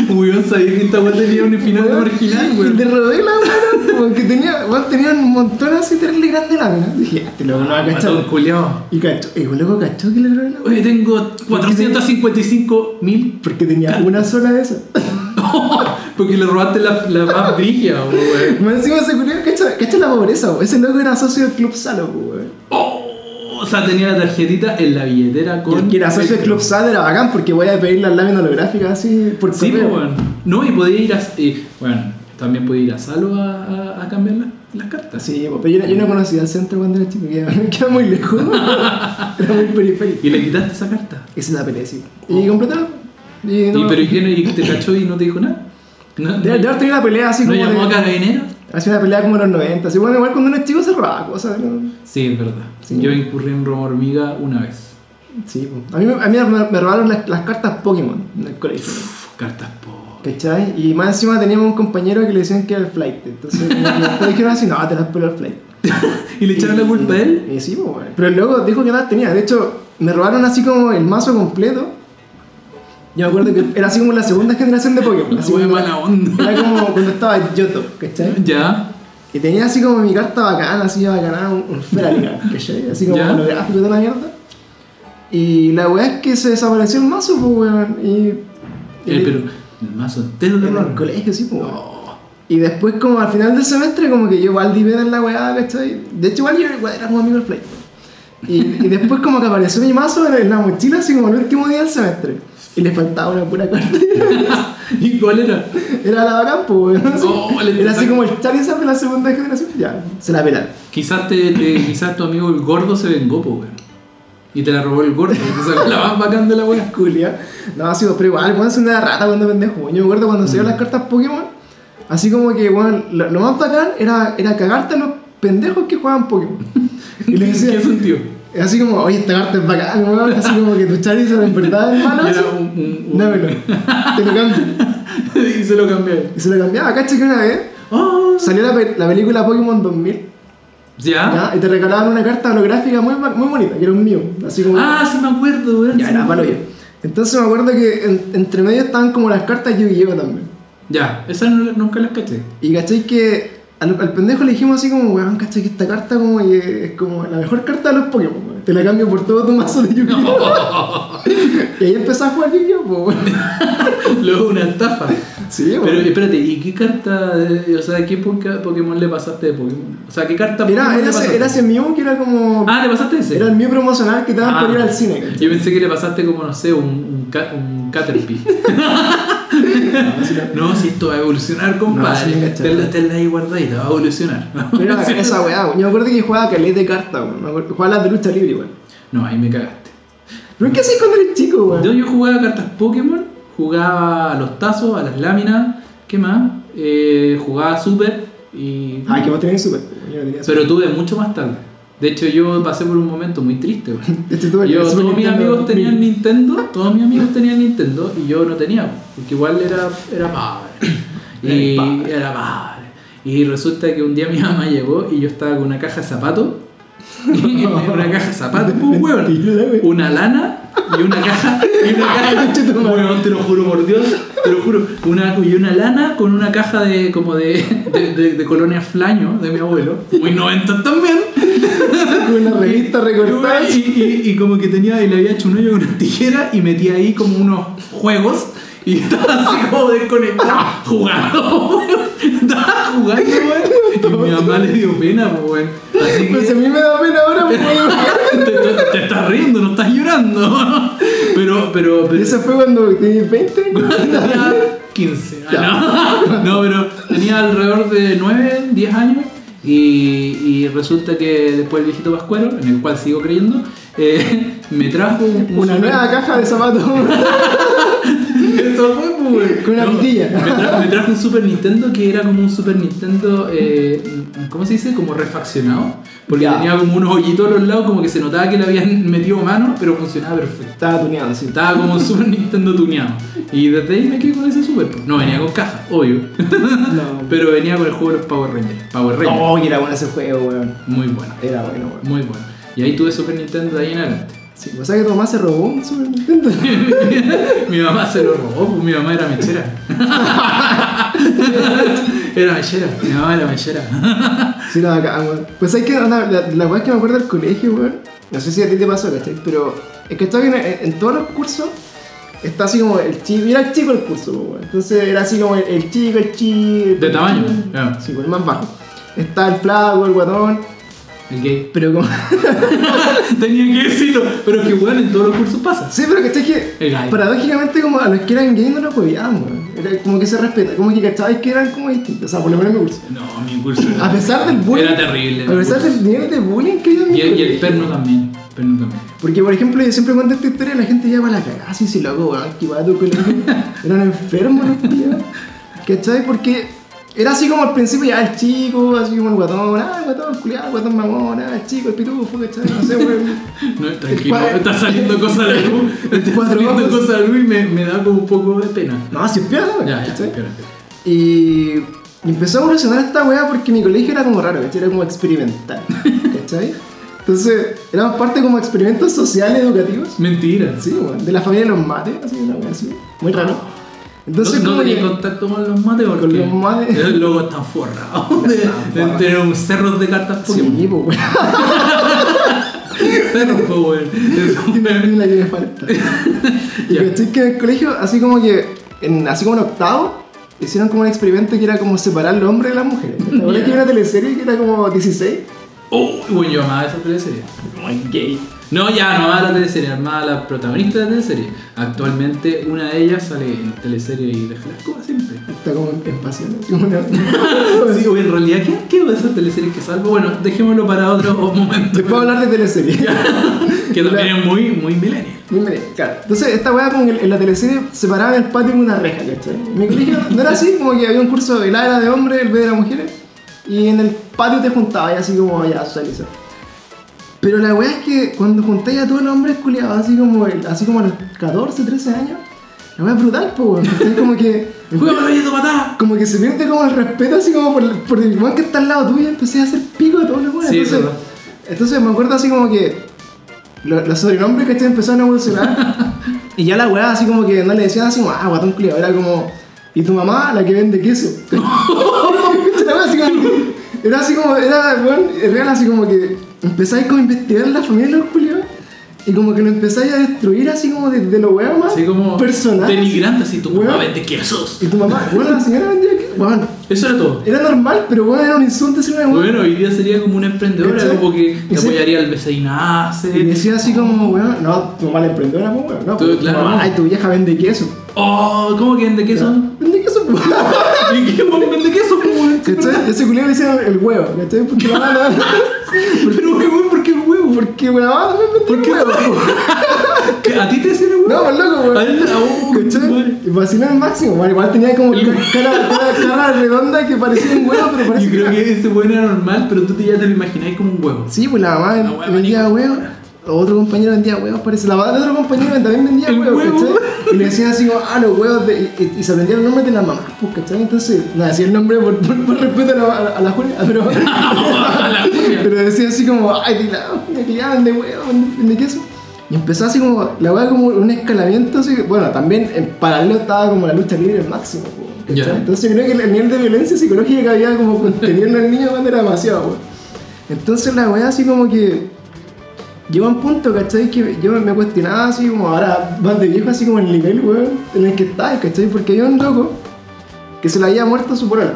[LAUGHS] Weón, sabía que esta weá tenía un final de marginal, weón. Le robé la weá, porque tenía, weón, tenía un montón así terrible grande de láminas. Dije, este loco no va a cachar. Y cachó, y loco cachó que le robé la weá. Oye, tengo 455 mil. Porque tenía una sola de esas. [LAUGHS] Porque le robaste la, la más brígida, weón. Más encima ese culiado, cacha, la pobreza, weón. Ese loco era socio del Club Salo, weón. Oh, o sea, tenía la tarjetita en la billetera con. el que era socio del. Club Salo era bacán porque voy a pedir las láminas holográficas así por Sí, pues, weón. No, y podía ir a. eh, bueno, también podía ir a Salo a, a- a cambiar la- las cartas. Sí, pero yo, no- yo no conocía el centro cuando era chico, quedaba [LAUGHS] muy lejos. [LAUGHS] era muy periférico. Y le quitaste esa carta. Y se la peleé, sí. Y completé. Y no. ¿Y, pero ¿y y te cachó y no te dijo nada? No, de, haber tenido una pelea así ¿No como. llamó a de, carabineros? Hacía una pelea como en los 90. Así, bueno, igual cuando uno es chico se robaba cosas. ¿no? Sí, es verdad. Sí. Yo incurrí en robo hormiga una vez. Sí, a mí, me- a mí me, me robaron las, las cartas Pokémon en el colegio. Uf, cartas po. ¿Cachai? Y más encima teníamos un compañero que le decían que era el flight. Entonces, todos dijeron así, no, te las peló el flight. [LAUGHS] ¿Y le echaron la culpa a él? Y sí, pues, bueno. Pero luego dijo que edad tenía. De hecho, me robaron así como el mazo completo. Yo me acuerdo que era así como la segunda generación de Pokémon. La Así como- mala onda. Era como cuando estaba Yoto, ¿cachai? Ya. Y tenía así como mi carta bacana, así bacana, un, un Feraliga, ¿cachai? Así como Ya. holográfico y toda la mierda. Y la weá es que se desapareció el mazo, pues, weón. Y. y Eh, pero el mazo entero le en el colegio, sí, pues. No. Y después, como al final del semestre, como que yo igual divé en la weá, ¿cachai? De hecho, igual yo igual era como amigo del Play. Y, y después, como que apareció mi mazo en la mochila, así como el último día del semestre. Y le faltaba una pura carta. [LAUGHS] ¿Y cuál era? Era la bacán, pues, le Era así como el Charizard de la segunda generación. Ya, se la pelaron. Quizás, te, te- quizás tu amigo el gordo se vengó, po, weón. Y te la robó el gordo. la más bacán de la weá. [LAUGHS] Culia. No, así, pero igual, weón, es una rata cuando pendejo. Yo me acuerdo cuando Mm. salieron las cartas Pokémon, así como que, weón, lo, lo más bacán era, era cagarte a los pendejos que jugaban Pokémon. [LAUGHS] Y le ¿En decía, qué sentido? Así como, oye, esta carta es bacán, weón, así como que tu Charizard en verdad es malo. Era un, un, un- [LAUGHS] Dámelo, te lo cambio. [LAUGHS] y se lo cambié. Y se lo cambiaba, ¿cachai? Que una vez Oh, salió la, pe- la película Pokémon 2000 ¿Ya? ¿ya? y te regalaban una carta holográfica muy, muy bonita, que era un mío. Así como. Ah, sí me acuerdo, weón. ya sí era palo yo. Entonces me acuerdo que en- entre medio estaban como las cartas Yu-Gi-Oh también. Ya, esa no- nunca las caché. Y cachai que al, al pendejo le dijimos así como, weón, cachai que esta carta como es como la mejor carta de los Pokémon, weón. Te la cambio por todo tu mazo de Yu-Gi-Oh! [LAUGHS] y ahí empezó a jugar Yu-Gi-Oh. [LAUGHS] Luego una estafa. Sí, Pero espérate, ¿y qué carta, de- o sea, qué Pokémon le pasaste de Pokémon? O sea, ¿qué carta Era, Pokémon era, le pasaste? era ese Mew que era como. Ah, le pasaste ese. Era el Mew promocional que te daban Ah. por ir al cine. Yo pensé que le pasaste como, no sé, un, un, un Caterpie. [LAUGHS] no, si esto va a evolucionar, compadre. sí, cachai. Tenla tenla ahí guardadita, va a evolucionar. Era [LAUGHS] esa weá. Yo me acuerdo que jugaba caleta de cartas, weón. Jugaba las de lucha libre, weón. No, ahí me cagaste. ¿Pero qué haces cuando eres chico, weón? Yo, yo jugaba cartas Pokémon, jugaba a los tazos, a las láminas, ¿qué más? Eh, jugaba Super y... Ah, que vos tenías super, weón. Yo no tenía super. Pero tuve mucho más tarde. De hecho, yo pasé por un momento muy triste. el Yo, todos mis Nintendo amigos tenían 2000. Nintendo, todos mis amigos tenían Nintendo y yo no tenía, porque igual era, era pobre. [COUGHS] Y Era pobre. Y resulta que un día mi mamá llegó y yo estaba con una caja de zapatos. [LAUGHS] Una caja de zapatos, pues, weón. Una lana y una caja. Y una caja. [LAUGHS] Weón, te lo juro por Dios, te lo juro. Una, y una lana con una caja de como de, de, de, de colonia flaño de mi abuelo. Muy 90 también. [LAUGHS] Una revista recortada. Y, y, y como que tenía, y le había hecho un hoyo con una tijera y metía ahí como unos juegos y estaba así como desconectado jugando. Estaba jugando, weón. Y mi mamá le dio pena, pues. Así Pues a mí me da pena ahora, weón. [LAUGHS] te, te- te estás riendo, no estás llorando. [LAUGHS] Pero, pero, pero. Ese fue cuando tenías 20. tenía 15. [LAUGHS] Ah, no. no, pero tenía alrededor de 9, 10 años. Y, y resulta que después el viejito Pascuero, en el cual sigo creyendo, eh, me trajo un, un Una super- nueva caja de zapatos. Pues, güey. Con una pitilla. Me, tra- me trajo un Super Nintendo que era como un Super Nintendo, eh, ¿cómo se dice? Como refaccionado. Porque Ya. tenía como unos hoyitos a los lados, como que se notaba que le habían metido mano, pero funcionaba perfecto. Estaba tuneado, sí. Estaba como un Super Nintendo tuneado. Y desde ahí me quedé con ese Super. pues. No venía con caja, obvio. No. [LAUGHS] Pero venía con el juego de los Power Rangers. Power Rangers. Oh, que era bueno ese juego, weón. Muy bueno. Era bueno, weón. Muy bueno. Y ahí tuve Super Nintendo de ahí en adelante. Sí, o sea que tu mamá se robó un Super Nintendo. [LAUGHS] mi mamá se lo robó, pues mi mamá era mechera. [LAUGHS] era mechera, mi mamá era mechera. [LAUGHS] Sí, bacán, weón. Pues hay que, la, la weá que me acuerdo del colegio, weón. No sé si a ti te pasó, ¿cachai? Pero es que estaba en, en todos los cursos. Está así como el chico, era el chico el curso, po, weón. Entonces era así como el, el chico, el chico. De tamaño, ya. Sí, pues el más bajo. Está el flaco, el guatón. El gay. Pero como. [LAUGHS] Tenía que decirlo, pero es que bueno, en todos los cursos pasa. Sí, pero que que El paradójicamente como a los que eran gay no los weón. Era como que se respeta, como que cachabais que eran como distintos. O sea, por lo menos en mi curso. No, mi curso A pesar del bullying. Era terrible. A pesar del nivel de bullying que en mi y, el- y el perno también. Perno también. Porque, por ejemplo, yo siempre cuento esta historia, la gente llama a la cagada, así, si loco, weón, que va a tu colegio. [LAUGHS] Eran enfermos los tíos. ¿Cachai? Porque era así como al principio, ya el chico, así como el guatón, ah, el guatón, culiado, el guatón mamón, ah, el chico, el pitufo, ¿cachai? No sé, weón. [LAUGHS] No, tranquilo, está saliendo cosas la luz. [LAUGHS] Está saliendo cosas la luz y me, me da como un poco de pena. No, si es weón, Ya, ya. Y, y empezó a evolucionar esta weá porque mi colegio era como raro, ¿cachai? Era como experimental, ¿cachai? Entonces, éramos parte como experimentos sociales educativos. Mentira. Sí, weón, de la familia de los mates, así, una weá así. Muy raro. Entonces, no, no como tenía contacto con los mates porque Con los mates. logos [LAUGHS] están forrados de, tener un cerro de cartas Sí, Pokémon. po, weón. Cerros, po, weón. La que me falta. [LAUGHS] y caché que en el colegio, así como que, en, así como en octavo, hicieron como un experimento que era como separar los hombres de las mujeres. ¿Te acuerdas que había una teleserie que era como 16? Oh, bueno, yo amaba esa teleserie. Muy gay. No, ya, no amaba la teleserie, amaba la protagonista de la teleserie. Actualmente una de ellas sale en teleserie y deja las cosas siempre. Está como en pasión. [LAUGHS] Sí, o en realidad, ¿qué quedó de esas teleseries que salvo? Bueno, dejémoslo para otro [LAUGHS] momento. Después hablar de teleserie. Que también es muy, muy millennial. Dime, claro. Entonces, esta weá como en la teleserie separaban el patio en una reja, ¿cachai? En mi colegio no era así, como que había un curso de la era de hombres, el B de las mujeres, y en el patio te juntabas y así como ya socializar. Pero la weá es que cuando juntáis a todos los hombres culiados, así como, el- así como a los 14, 13 años, La weá es brutal, po, weón. ¿cachai? Como que. [LAUGHS] ¡Juega rayito patá! Como que se pierde como el respeto, así como por, por el weón que está al lado tuyo. Empecé a hacer pico a todos los weones. Sí, es entonces, verdad. entonces me acuerdo así como que. lo- Los sobrenombres, ¿cachai? Empezaron a evolucionar. [LAUGHS] y ya la weá, así como que no le decían así como, ah, guatón culiao. Era como. Y tu mamá, la que vende queso. [LAUGHS] ¿Cachai? La weá así como que- Era así como, era, weón, real así como que empezáis como a investigar la familia de los culiados y como que lo empezáis a destruir así como desde lo weón más Así como personal. denigrante, así tu mamá vende quesos. Y tu mamá, bueno, la señora vendía que, bueno, Eso era todo. era normal, pero bueno, era un insulto decirle a Bueno, hoy día sería como una emprendedora, ¿Cachai? como que te apoyaría al vecinarse. Y decía así como, weón, no, tu mamá la emprendedora, pues weón, no, Tú, pues, tu claro, mamá, no. ay, tu vieja vende queso. Oh, ¿cómo que vende queso? Vende queso, pues. [LAUGHS] ¿Y qué vende queso? po, weón? ¿Cachai? Ese culiado le decía el huevo, ¿cachai? Porque la no. [LAUGHS] Pero weón, ¿por qué huevo? Porque mamá también vende huevo. ¿Qué? ¿A ti te decían huevo? No, pues loco, weón. ¿Cachai? vaciló al máximo. Igual tenía como El- ca- cara, redonda que parecía un huevo, pero Yo parecía. creo que ese weón era normal, pero tú ya te lo imagináis como un huevo. Sí, pues la mamá huevos. Otro compañero vendía huevos, parece. La mamá de otro compañero también vendía huevos, huevo. ¿cachai? Y le decían así como, ah, los huevos de. Y, se aprendían los nombres de las mamás, pues, ¿cachai? Entonces, no decía el nombre por, por, por respeto a la, a pero. [LAUGHS] A la Julia. pero decía así como, ay, que ya vende huevos, vende, queso. Y empezó así como, la hueá como un escalamiento, así, bueno, también en paralelo estaba como la lucha libre al máximo, pues, ¿cachai? Ya. Entonces creo que el nivel de violencia psicológica que había como conteniendo al niño era demasiado, weón. Entonces la weá así como que llegó un punto, ¿cachai? Que yo me cuestionaba así como ahora más de viejo, así como el nivel, weón, en el que estaba, ¿cachai? Porque había un loco que se le había muerto su polola.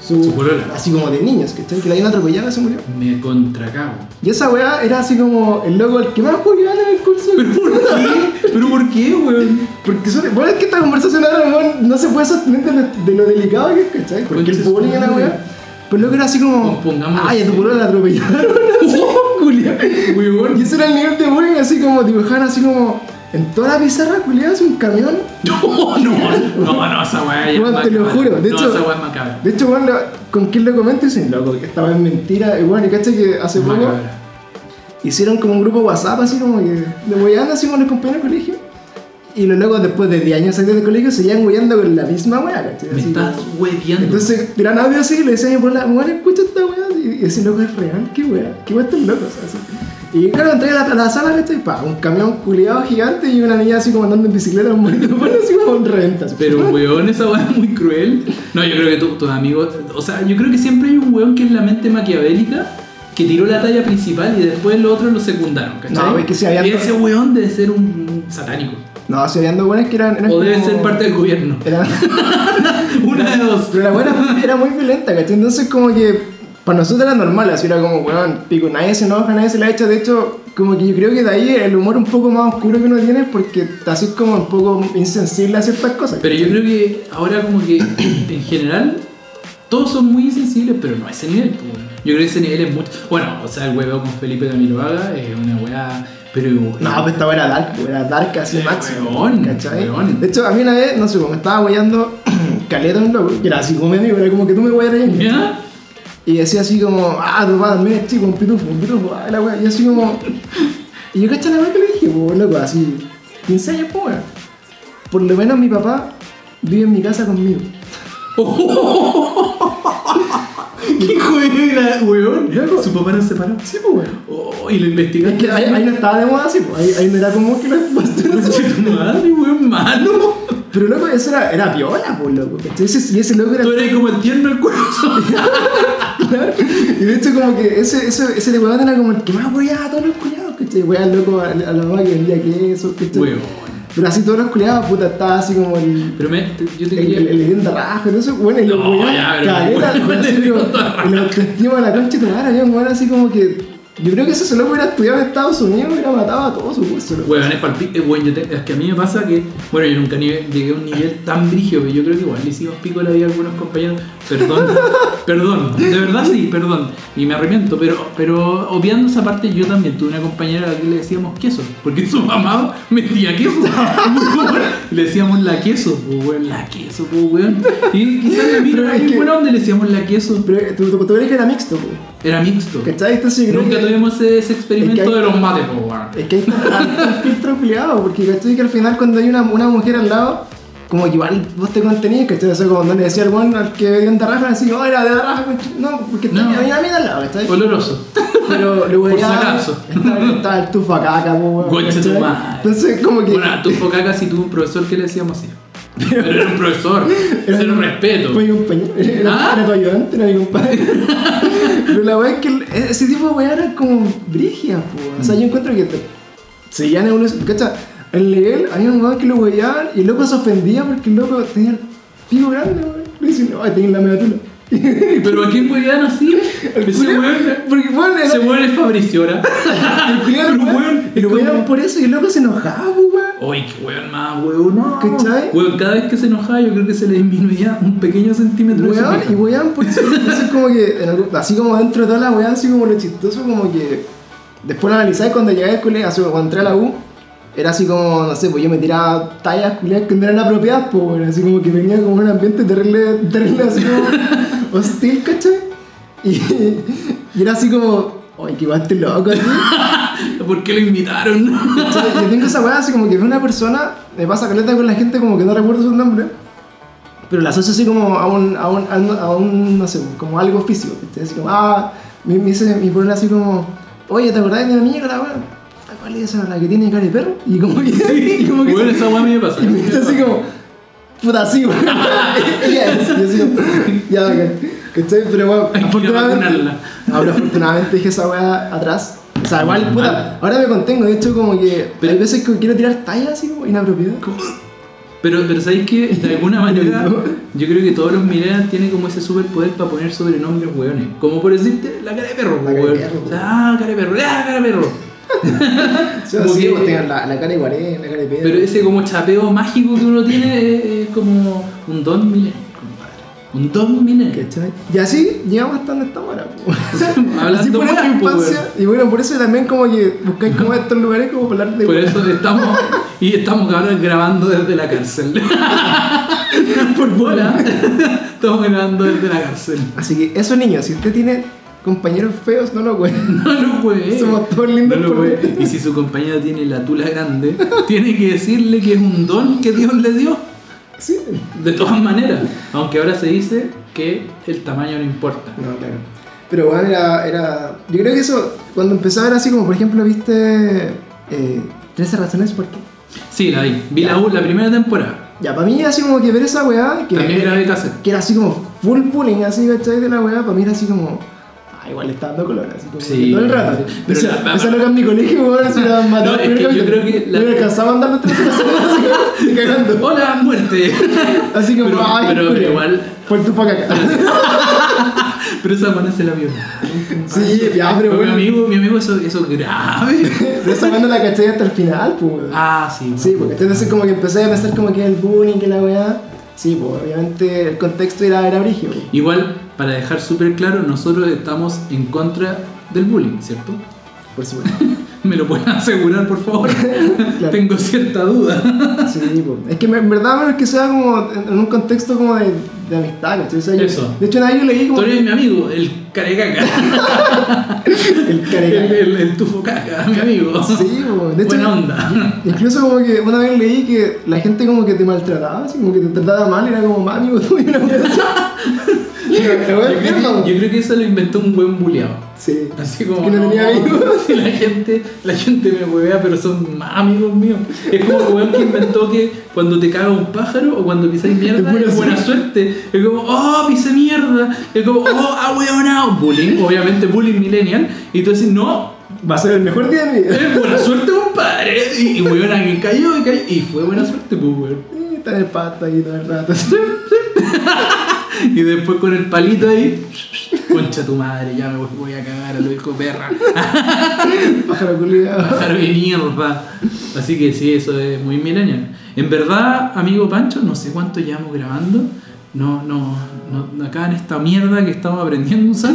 Su, Su polola. Así como de niños, ¿cachai? Que la habían atropellado y se murió. Me contracago. Y esa weá era así como el loco el que más jugaba en el curso. ¿Pero por qué? ¿Pero por qué, weón? Porque son, bueno, es que esta conversación ahora weón, no se puede sostener de lo, de lo delicado que es, ¿cachai? Porque el bullying en la weá. Pero loco era así como, ay, a tu polola la atropellaron. [LAUGHS] Weón. Y ese era el nivel de bullying, así como dibujar así como en toda la pizarra culiada es un camión. [LAUGHS] No, no, no, no, esa weá Weón, te lo juro, de no, hecho- esa weá macabra. De hecho, bueno, lo- con quién lo comento dicen, loco, que estaba en mentira. Y bueno, y caché que hace poco Macabra. hicieron como un grupo WhatsApp, así como que de weyando así con los compañeros del colegio. Y los locos después de 10 años saliendo del colegio seguían weyando con la misma wea, ¿cachai? Me Así estás hueviando. Entonces, tiran audio así y le decían por la weón, escucha esta wea. Y ese loco es real, qué wea, qué wea están locos, así. Y claro, entré a la, a la sala, ¿cachai? Pa, un camión culiado gigante y una niña así como andando en bicicleta, un [LAUGHS] bueno, así como en reventa. así. Pero weón, esa weá es muy cruel. No, yo creo que tu- tus amigos. O sea, yo creo que siempre hay un weón que es la mente maquiavélica que tiró la talla principal y después los otros lo secundaron, ¿cachai? No, es que si habían- Y ese weón debe ser un satánico. No, si habían dos buenas que eran. eran O debe como- ser parte del gobierno. Eran, [LAUGHS] Una de dos. pero la buena era muy violenta, ¿cachai? Entonces, como que. Para nosotros era normal, así era como, weón, pico, nadie se enoja, nadie se la echa. De hecho, como que yo creo que de ahí el humor un poco más oscuro que uno tiene es porque está así como un poco insensible a ciertas cosas. Pero yo creo que ahora como que [COUGHS] en general todos son muy insensibles, pero no a ese nivel. pues. Yo creo que ese nivel es mucho... Bueno, o sea, el hueveo con Felipe Camiloaga es una weá... Pero... No, pues esta era dark, era dark así máximo. weón, ¿Cachai? weón. De hecho, a mí una vez, no sé, como me estaba guayando [COUGHS] caleta un loco, que era así como medio, era como que tú me guayas ahí. ¿Ya? Y decía así como, ah, tu padre también es chico, un pitufo, un pitufo, ah, la wea. Y así como. [LAUGHS] Y yo caché la wea que le dije, pues, loco, así, 15 años, pues, weón. Por lo menos mi papá vive en mi casa conmigo. [LAUGHS] ¿Qué hijo de la weón? Loco. ¿Su papá no se separó? Sí, pues, weón. Oh, y lo investigaste. Es que ahí, ahí no estaba de moda así, pues, ahí, ahí no era como que lo [LAUGHS] tu madre, weón, malo. Pero loco, eso era, era piola, pues, loco, y ese loco era. Tú eres como el tierno del cuerpo. [LAUGHS] Claro. Y de hecho, como que ese, ese, ese de weón era como el que más weaba a todos los culiados, ¿cachai? Weón loco a, a la mamá que vendía queso, ¿cachai? Weón. Pero así todos los culiados, puta, estaba así como el. Pero me, yo te El, el, el leyenda raja, no sé, bueno, y los No, [LAUGHS] así el como- raja. y la autoestima de la concha tu madre, había un así como que. Yo creo que ese solo hubiera estudiado en Estados Unidos, hubiera matado a todos sus curso. Weón, es palpi- eh, weón, yo te- es que a mí me pasa que, bueno, yo nunca llegué a un nivel tan brígido que yo creo que igual le hicimos pico la vida a algunos compañeros. Perdón, [LAUGHS] perdón, de verdad sí, perdón. Y me arrepiento, pero, pero obviando esa parte, yo también tuve una compañera a la que le decíamos queso, porque su mamá metía queso. [LAUGHS] le decíamos la queso, pues weón, la queso, pues weón. Y quizás Pero no es buena onda le decíamos la queso. Pero eh, tú, tú, tú eres que era mixto, po. Era mixto. ¿Cachai? Entonces Nunca que- tuvimos ese, experimento Es que hay- de los mates, po, weón. Es que el, [LAUGHS] el filtro culiado, porque ¿cachai? Que al final cuando hay una, una mujer al lado, como que igual vos te contenís, ¿cachai? O sea, como le decía al weón al que dio en Tarraja, así, oh, era de Tarraja, conch-". no, porque No. había una mina al lado, ¿cachai? Oloroso. [LAUGHS] Pero luego Por si acaso. estaba, el tufo acá, po, weón. Entonces, como que. Bueno, tú focaca si tuvo un profesor que le decíamos así. [LAUGHS] Pero era un profesor. Era mi- respeto. Fue compañero. Era, Ah. era tu ayudante, era mi compadre. Pero la weá es que el- ese tipo de weá era como brigia, po. O sea, yo encuentro que te, seguían evolucionando. ¿Cacha? El nivel, había un weón que lo weaban y el loco se ofendía porque el loco tenía el pico grande, weón. Le decían, ay, tenés la media tula. [LAUGHS] Pero a quién weón así? Ese weón. Porque, weón. Ese weón es Fabriciora. El culiao, Pero, [LAUGHS] weón, weón, y lo es weaban por eso y el loco se enojaba, po, weón. Uy, qué weón más, weón, no. ¿Cachai? Weón, cada vez que se enojaba yo creo que se le disminuía un pequeño centímetro Weón, y weón, por eso, entonces como que, así como dentro de toda la weá, así como lo chistoso, como que después lo analizáis cuando llegué al colegio, así, cuando entré a la U, era así como, no sé, pues yo me tiraba tallas culiadas que no eran apropiadas, pues weón, así como que venía como un ambiente terrible, terrible así como hostil, ¿cachai? Y, y era así como, ay, que igual este loco. [LAUGHS] ¿Por qué lo invitaron? ¿Cachai? Yo tengo esa weá así como que veo una persona, me pasa caleta con la gente como que no recuerdo su nombre, pero la asocio así como a un, a un, a un, a un, no sé, como algo físico, ¿cachai? Así como, ah, me, me dice mi así como, oye, ¿te acordás de mi amiga la weá? "Ah, ¿Cuál es esa, la que tiene cara de perro? Y como que, [LAUGHS] y como que se- esa weá a mí me pasa. y me dice así como, puta, así, weón. [LAUGHS] Ya, bacán. ¿Cachai? Pero bueno, afortunadamente, ahora afortunadamente dejé esa weá atrás. O sea, igual, puta, ahora me contengo, de hecho, como que Pero- hay veces que quiero tirar tallas así como inapropiadas. Pero, pero ¿sabéis que de alguna manera yo creo que todos los millennials tienen como ese superpoder para poner sobrenombres hueones? Como por decirte la cara de perro, La cara de perro, O sea, ah, cara de perro, ah, cara de perro. O sea, sí, pues, tengan la, la cara de guarén, la cara de pedro. Pero ese como chapeo mágico que uno tiene es, como un don millennial, compadre. Un don. ¿Cachai? Y así llegamos hasta donde estamos ahora. [LAUGHS] Hablando así fue nuestra weas, po, infancia. Y bueno, por eso también como que buscáis como estos lugares como para hablar de Por eso estamos y estamos ahora grabando desde la cárcel. [LAUGHS] Por bola. [LAUGHS] Estamos grabando desde la cárcel. Así que eso niños, si usted tiene compañeros feos, no lo cuenten. [LAUGHS] No lo juegue. Somos todos lindos No lo. Y si su compañero tiene la tula grande, [LAUGHS] tiene que decirle que es un don que Dios le dio. Sí. De todas maneras. Aunque ahora se dice que el tamaño no importa. No, claro. Pero bueno, era, era. Yo creo que eso, cuando empezaba era así como, por ejemplo, viste. Eh, 13 razones por qué. Sí, la vi. Vi la, la primera temporada. Ya, para mí, así como que ver esa weá. Que, También grabé cassette. que era así como full bullying, así, ¿cachai? De la weá, para mí era así como. Igual está dando color, así como. Sí. todo el rato. Pero esa, la- esa loca en mi colegio, weón, se la mataba. No, es que yo creo que la- me alcanzaba a andar los 13 razones, así como. [LAUGHS] cagando. ¡Hola, muerte! Así como, Pero, ay, pero igual. Por tu pa' acá. [LAUGHS] Pero esa buena se la vio. Sí, ya, pero mi bueno. amigo, mi amigo, eso, eso es grave. Pero esa weá no la caché hasta el final, pues. Ah, sí. Sí, porque entonces como que empecé a pensar como que el bullying, que la weá. Sí, pues obviamente el contexto era, era. Igual, para dejar súper claro, nosotros estamos en contra del bullying, ¿cierto? Por supuesto. ¿Me lo pueden asegurar, por favor? [LAUGHS] Claro. Tengo cierta duda. Sí, pues. Es que en verdad menos que sea como en un contexto como de, de amistad, ¿cachai? O sea, yo- Eso. De hecho, vez yo leí Tú como eres mi amigo, el carecaca. [LAUGHS] el El, careca. el, el tufo caca, mi amigo. Sí, pues. De hecho, Buena onda. incluso como que una vez leí que la gente como que te maltrataba, así como que te trataba mal, era como más amigo tuyo, una weá [LAUGHS] Yo creo, que, yo creo que eso lo inventó un buen buleado. Sí. Así como. Que no tenía amigos. [LAUGHS] sí, la gente, la gente me huevea, pero son más amigos míos. Es como el weón que inventó que cuando te caga un pájaro o cuando pisáis mierda Es buena es buena suerte. Es como, oh, pisé mierda. Es como, oh, ah, weón, Bullying, obviamente bullying millennial. Y tú decís, no, Va a ser el mejor día de mi vida. es buena suerte, compadre. Y, y weón, alguien cayó y cayó. Y fue buena suerte, pues, weón. Está en el pasto ahí todo el rato. [LAUGHS] Y después con el palito ahí, concha tu madre, ya me voy, voy a cagar a lo hijo perra. [LAUGHS] Pájaro culiado. Pájaro de mierda. Así que sí, eso es muy millennial. En verdad, amigo Pancho, no sé cuánto llevamos grabando. No, no, no, acá en esta mierda que estamos aprendiendo a usar,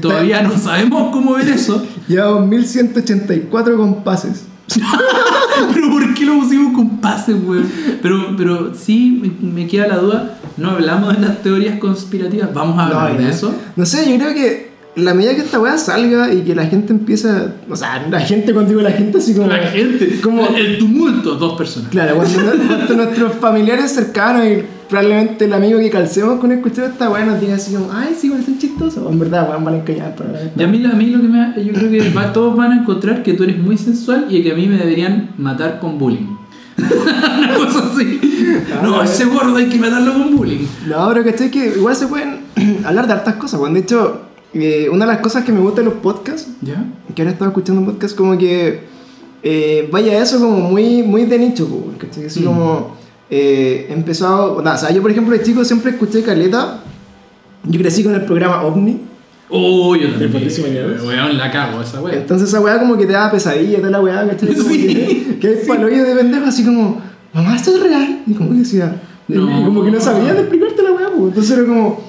todavía no sabemos cómo ver eso. Llevamos 1184 compases. [LAUGHS] Pero ¿por qué lo pusimos con pases, weón? Pero, pero sí, me, queda la duda. No hablamos de las teorías conspirativas. Vamos a hablar No, de eso. No sé, yo creo que la medida que esta weá salga y que la gente empieza. O sea, la gente, cuando digo la gente, así como. La gente, Como, el tumulto, dos personas. Claro, cuando, cuando nuestros familiares cercanos y probablemente el amigo que calcemos con escuchar esta weá nos diga así como, ay, sí, weón, son chistosos. En verdad, weón, van a para Y a mí, a mí lo que me, yo creo que va- todos van a encontrar que tú eres muy sensual y que a mí me deberían matar con bullying. [LAUGHS] Una cosa así. No, ese gordo hay que matarlo con bullying. No, pero ¿cachai? Que igual se pueden [CLEARS THROAT] hablar de hartas cosas, weón. De hecho, eh, una de las cosas que me gusta de los podcasts, ¿Ya? que ahora estaba escuchando un podcast, como que eh, vaya eso como muy, muy de nicho, weón. Así Mm. como eh, empezado. O sea, yo por ejemplo de chico siempre escuché Caleta. Yo crecí con el programa OVNI. Oh, yo también. Weón, la cago esa weá. Entonces esa weá como que te daba pesadilla, toda la weá, ¿cachai? Sí, que, que es palo de pendejo, así como, mamá, esto es real. Y como que decía, No. como que no sabían explicarte la weá, pues. Entonces era como,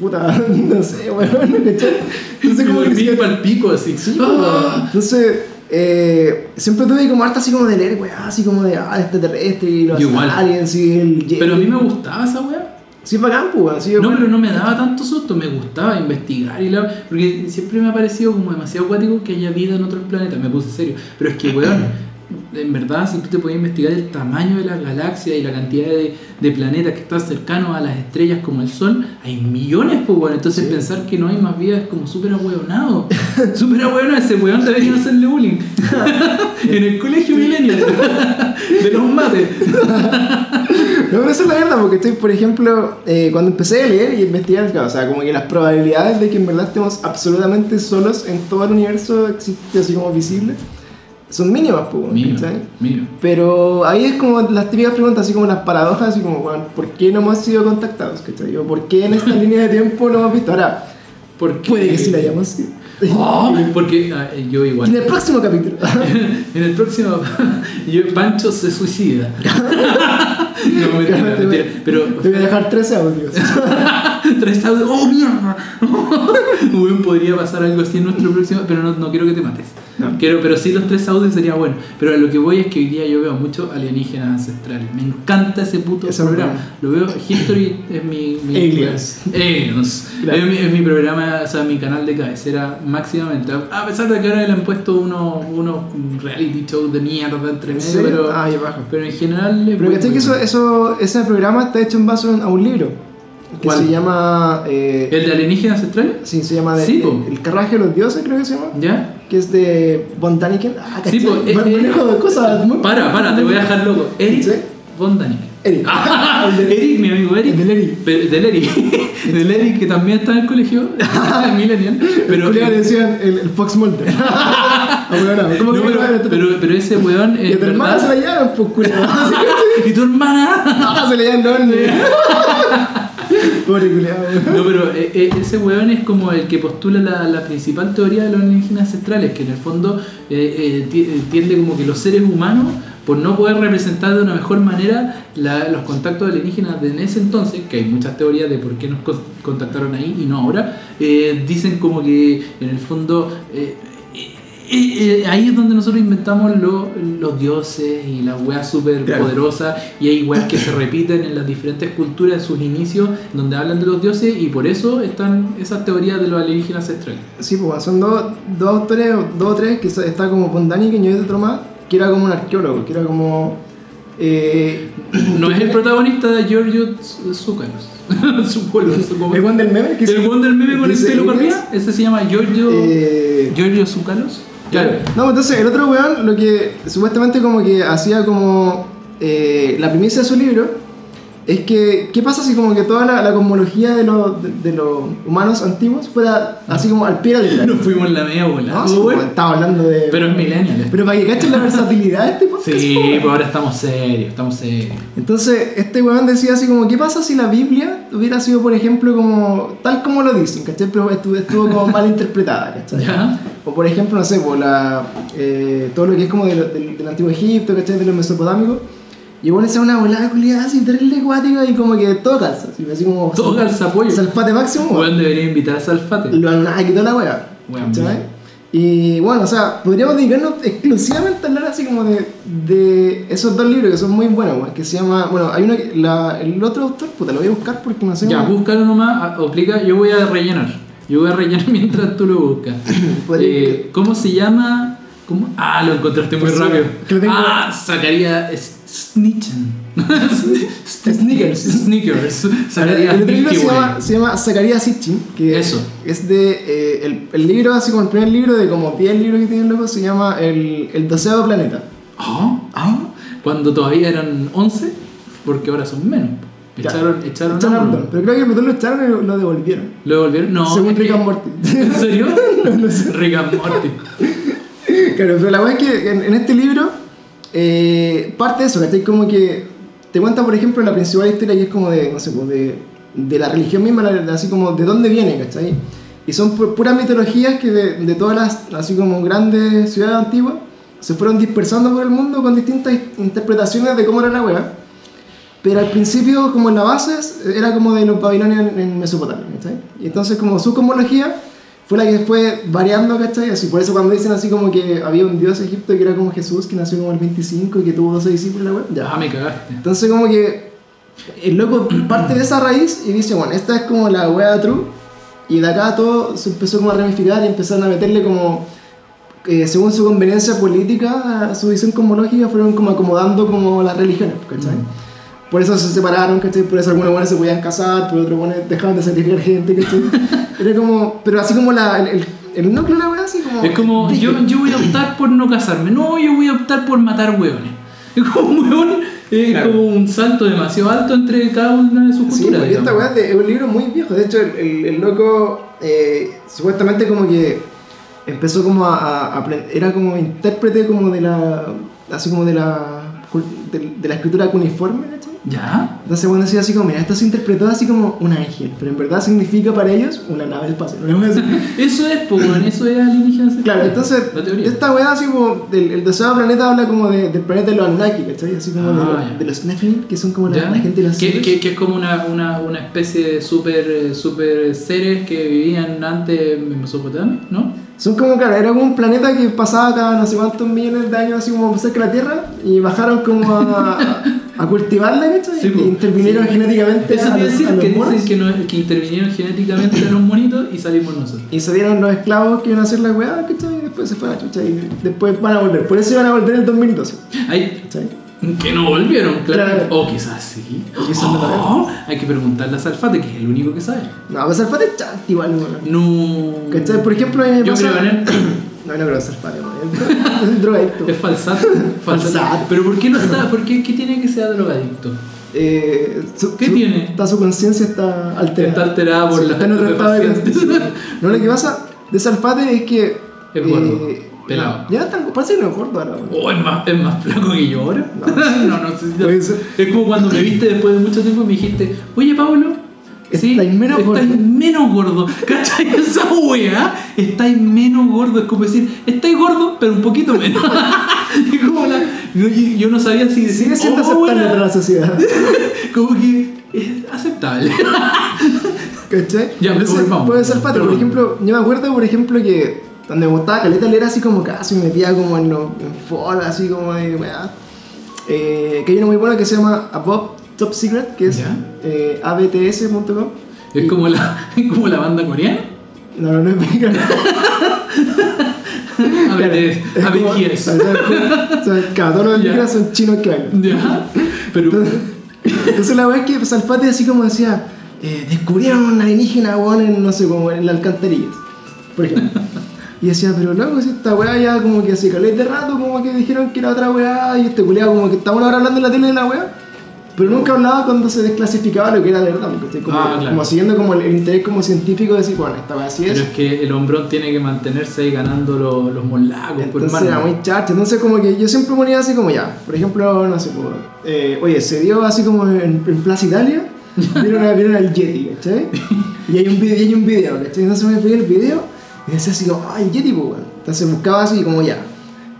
puta, [LAUGHS] no sé, weón, ¿cachai? [LAUGHS] Entonces como que decía, para el pico así. sí, Ah. Entonces, eh, siempre tuve como harta así como de leer, weá, así como de, ah, extraterrestre y los aliens y el. Pero a mí me gustaba esa weá. Sí, es bacán, pues, No, pero no me daba tanto susto, me gustaba investigar y la... Porque siempre me ha parecido como demasiado acuático que haya vida en otros planetas, me puse serio. Pero es que, weón, [LAUGHS] en verdad, si tú te podías investigar el tamaño de las galaxias y la cantidad de, de planetas que están cercanos a las estrellas como el Sol, hay millones, pues, weón. Entonces Sí. pensar que no hay más vida es como súper ahueonado. [LAUGHS] súper ahueonado, ese weón debería hacerle bullying. [LAUGHS] en el colegio milenio de los mates. [LAUGHS] No, pero esa es la verdad, porque estoy, por ejemplo, eh, cuando empecé a leer y investigar, claro, o sea, como que las probabilidades de que en verdad estemos absolutamente solos en todo el universo existe así como visible, son mínimas, pues, ¿cachai? mío. Pero ahí es como las típicas preguntas, así como las paradojas, así como, bueno, ¿por qué no hemos sido contactados? ¿cachai? O ¿Por qué en esta [LAUGHS] línea de tiempo no hemos visto? Ahora, Porque... puede que sí la [LAUGHS] hayamos sido. Oh, porque ah, yo igual. En el próximo capítulo. [LAUGHS] en el próximo, yo, Pancho se suicida. No, [LAUGHS] mentira, Te voy- mentira. Pero Te voy a dejar 13 audios. [LAUGHS] tres audios. ¡Oh, mierda! [LAUGHS] Weón, podría pasar algo así en nuestro próximo. Pero no, no quiero que te mates. No. Quiero, pero sí, los tres audios sería bueno. Pero a lo que voy es que hoy día yo veo mucho alienígenas ancestrales. Me encanta ese puto Eso programa. bueno. Lo veo. History es mi. mi Aliens. Aliens. Es, mi, es mi programa, o sea, mi canal de cabecera máximamente. A pesar de que ahora le han puesto unos unos reality shows de mierda entre medio, pero, ah, pero en general. Pero muy ¿cachai que eso, bueno. Eso, ese programa está hecho en base a un libro? Que ¿Cuál? se llama... eh, ¿El de alienígenas ancestrales? Sí, se llama de- Sí, el, el carruaje de los dioses, creo que se llama. ¿Ya? Que es de Von Daniken. Ah, Sí, po, eh, eh, de cosas muy... Para, para, te voy a dejar loco. Eric ¿Sí? Von Daniken. Eric. Ah, [LAUGHS] El de- Eric, mi amigo Eric. El del Eric. Del Eric. [LAUGHS] del Eric que también está en el colegio. [LAUGHS] Millennial. Pero el le decían el, el Fox Mulder. Ah, no, ¿cómo no, que pero, pero, pero ese weón. Y a es tu hermana se verdad. la llaman, pues culiao. ¿Y tu hermana? Ah, se le llaman Donny. [LAUGHS] Pobre. No, pero eh, eh, ese weón es como el que postula la, la principal teoría de los alienígenas ancestrales, que en el fondo eh, eh, ti- tiende como que los seres humanos, por no poder representar de una mejor manera la- los contactos alienígenas de en ese entonces, que hay muchas teorías de por qué nos contactaron ahí y no ahora, dicen como que en el fondo... eh, eh, ahí es donde nosotros inventamos lo- los dioses y las weas súper Claro. poderosas y hay weas que se [LAUGHS] repiten en las diferentes culturas en sus inicios donde hablan de los dioses y por eso están esas teorías de los alienígenas ancestrales. Sí, pues son dos, dos autores, dos o tres, que está como Von Daniken y hay otro más, que era como un arqueólogo, que era como... Eh, No es el [COUGHS] protagonista de Giorgio Tsoukalos. [LAUGHS] Tsoukalos, como- el one del meme, que El one del meme con el pelo arriba, ese se llama Giorgio, eh, Giorgio Tsoukalos. Claro. No, entonces el otro weón lo que supuestamente como que hacía como eh, la primicia de su libro es que ¿qué pasa si como que toda la, la cosmología de los, de, de los humanos antiguos fuera así como al pie de la? Nos fuimos en la media bola. No, pues, estaba hablando de... Pero es millennial. Pero para que cachen la versatilidad de este podcast. Sí, pues ahora estamos serios, estamos serios. Entonces, este weón decía así como, ¿qué pasa si la Biblia hubiera sido, por ejemplo, como tal como lo dicen, ¿cachai? Pero estuvo, estuvo como mal interpretada, ¿cachai? ¿Ya? O por ejemplo, no sé, por la, eh, todo lo que es como de lo- del, del antiguo Egipto, ¿cachai? De los mesopotámicos. Y bueno, esa una volada culiada así, terrible acuática y como que todo calza, así, así como... Todo calza pollo. Salfate máximo. Weón debería invitar a Salfate. Lo y toda la wea. Y bueno, o sea, podríamos dedicarnos exclusivamente a hablar así como de, de esos dos libros que son muy buenos, weón, que se llama, bueno, hay uno, que- la, el otro autor, puta, lo voy a buscar porque no sé Ya, cómo- búscalo nomás, aplica, yo voy a rellenar. Yo voy a rellenar [LAUGHS] mientras tú lo buscas. [LAUGHS] Eh, ¿Cómo se llama? ¿Cómo? Ah, lo encontraste muy Pues rápido. Ah, sacaría Snitchen. Sneakers. Sneakers. Sacaría el otro libro Milky se llama, se llama Zacarías Sitchin, que Eso. es de. eh, el, el libro, así como el primer libro de como 10 libros que tiene el loco, se llama El, el doceavo planeta. Ah, ah, Cuando todavía eran 11, porque ahora son menos. Ya. Echaron, echaron, Echaron a Plutón. Pero creo que Plutón lo echaron y lo, devolvieron. ¿Lo devolvieron? No. Según Rick and Morty. [LAUGHS] ¿En serio? [LAUGHS] No sé. Rick and Morty. Claro, pero la verdad es que en, en este libro, eh, parte de eso, ¿cachai? Como que te cuenta, por ejemplo, la principal historia que es como de, no sé, pues de, de la religión misma, así como de dónde viene, ¿cachai? Y son pu- puras mitologías que de, de todas las, así como grandes ciudades antiguas, se fueron dispersando por el mundo con distintas interpretaciones de cómo era la wea. Pero al principio, como en la base, era como de los babilonios en, en Mesopotamia, ¿cachai? Y entonces, como su cosmología fue la que fue variando, ¿cachai? Así, por eso cuando dicen así como que había un dios egipto que era como Jesús, que nació como el 25 y que tuvo 12 discípulos, la wea, ya. Ah, me cagaste. Entonces como que el loco parte de esa raíz y dice, bueno, esta es como la wea true. Y de acá todo se empezó como a ramificar y empezaron a meterle como, eh, según su conveniencia política, a su visión cosmológica, fueron como acomodando como las religiones, ¿cachai? Por eso se separaron, ¿cachai? Por eso algunos buenos se podían casar, por otros buenos dejaban de sacrificar gente, ¿cachai? [LAUGHS] Era como, pero así como la, el, el, el núcleo de la wea, así como... Es como, yo, yo voy a optar por no casarme. No, yo voy a optar por matar hueones. [LAUGHS] Es como un hueón, es Claro. como un salto demasiado alto entre cada una de sus Sí, culturas. esta es de- es un libro muy viejo. De hecho, el, el- el loco eh, supuestamente como que empezó como a, a- a apren- Era como intérprete como de la... Así como de la... De, de la escritura cuneiforme. ¿Ya? Entonces bueno decía así como, mira, esto se interpretó así como un ángel, pero en verdad significa para ellos una nave espacial. [LAUGHS] Eso es, pues, eso es alienígenas. Claro, entonces, esta weá así como, el deseado planeta habla como de- del planeta de los Anunnaki, ¿cachai? Así como de, Ah, los- ya. de los Nephilim, que son como la, gente de los que, que, que es como una, una, una especie de super, eh, super seres que vivían antes en Mesopotamia, ¿no? Son como, claro, era como un planeta que pasaba cada no sé cuántos millones de años así como cerca de la Tierra y bajaron como a, [LAUGHS] a cultivarla, ¿cachai? Sí, pues. intervinieron Sí. genéticamente Eso los, decir a que monos dicen que, no- que intervinieron genéticamente a los monitos y salimos nosotros. y salieron los esclavos que iban a hacer la weá, ¿cachai? Y después se fue a chucha y después van a volver. Por eso iban a volver en el 2012, Hay, ¿cachai? que no volvieron, claro. Claro. O quizás sí. O quizás no Oh, hay que preguntarle a Salfate, que es el único que sabe. No, pues Salfate es igual. No. ¿Cachai? Por ejemplo, me Yo pasa... creo en él. No, no creo en Salfate, weón. Es drogadicto. Es falsato. Falsato. Pero ¿por qué no está? ¿Por qué, qué tiene que ser drogadicto? Eh, su- ¿Qué su- tiene? Está, su conciencia está alterada. Está alterada por Sí, la está en otro estado de. No, lo que pasa de Salfate es que. Es gordo, eh, pelado. Ya no está, parece que no es gordo ahora. Oh, es más, es más flaco que yo ahora. No, no, [LAUGHS] no sé si. Es como cuando me viste después de mucho tiempo y me dijiste, oye Pablo, sí, Estáis menos estáis gordo". menos gordo. [LAUGHS] ¿Cachai? Esa weá, estáis menos gordo. Es como decir, estáis gordo, pero un poquito menos. [LAUGHS] Y como la- yo, yo no sabía si decir, Sigue siendo "Oh, aceptable buena". para la sociedad. [LAUGHS] Como que es aceptable. ¿Cachai? Ya, Entonces, volvamos. puede ser Salfate. Por ejemplo, yo me acuerdo, por ejemplo, que donde me gustaba Caleta leer así como casi me metía como en los en foros, así como de. weá. Eh, que hay uno muy bueno que se llama Above Top Secret, que es eh, abts.com. Es como la, [LAUGHS] como la banda coreana. No, no, no es mexicano. [LAUGHS] A ver, Es a ver como- quién es. o sea, o sea, cada todos los mexicans son chinos que bailan. Ya, pero Entonces, entonces la weá es que Salfate así como decía, eh, descubrieron un alienígena weón en no sé como en las alcantarillas, por ejemplo. Y decía, pero loco, si esta weá ya como que hace caleta de rato, como que dijeron que era otra weá, y este culiado como que estamos ahora hablando en la tele de la weá, pero nunca hablaba cuando se desclasificaba lo que era de verdad, como, Ah, claro. como siguiendo como el, el interés como científico de decir, bueno, esta weá así es. Pero es que el hombrón tiene que mantenerse ahí ganando los, los molacos, pues, Entonces era hermano. muy chacho. Entonces, como que yo siempre ponía así como ya. Por ejemplo, no sé, como, eh, oye, se dio así como en, en Plaza Italia. [LAUGHS] Vieron, a- vieron al Yeti, ¿cachai? Y hay un video, y hay un video, ¿cachai? Entonces me pedí el video y decía así como, ay, Yeti, pues. Entonces buscaba así como ya.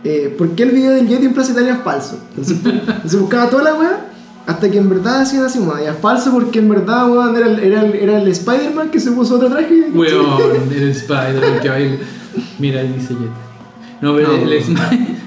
Eh, ¿Por qué el video del Yeti en Plaza Italia es falso? Entonces, [LAUGHS] entonces buscaba toda la weá. Hasta que en verdad decían así, como, ya, falso porque en verdad, weón, era el, era era el Spider-Man que se puso otro traje. Weón, [LAUGHS] el Spider-Man que baila. Mira, ahí dice Jet. No, pero No. el, [LAUGHS]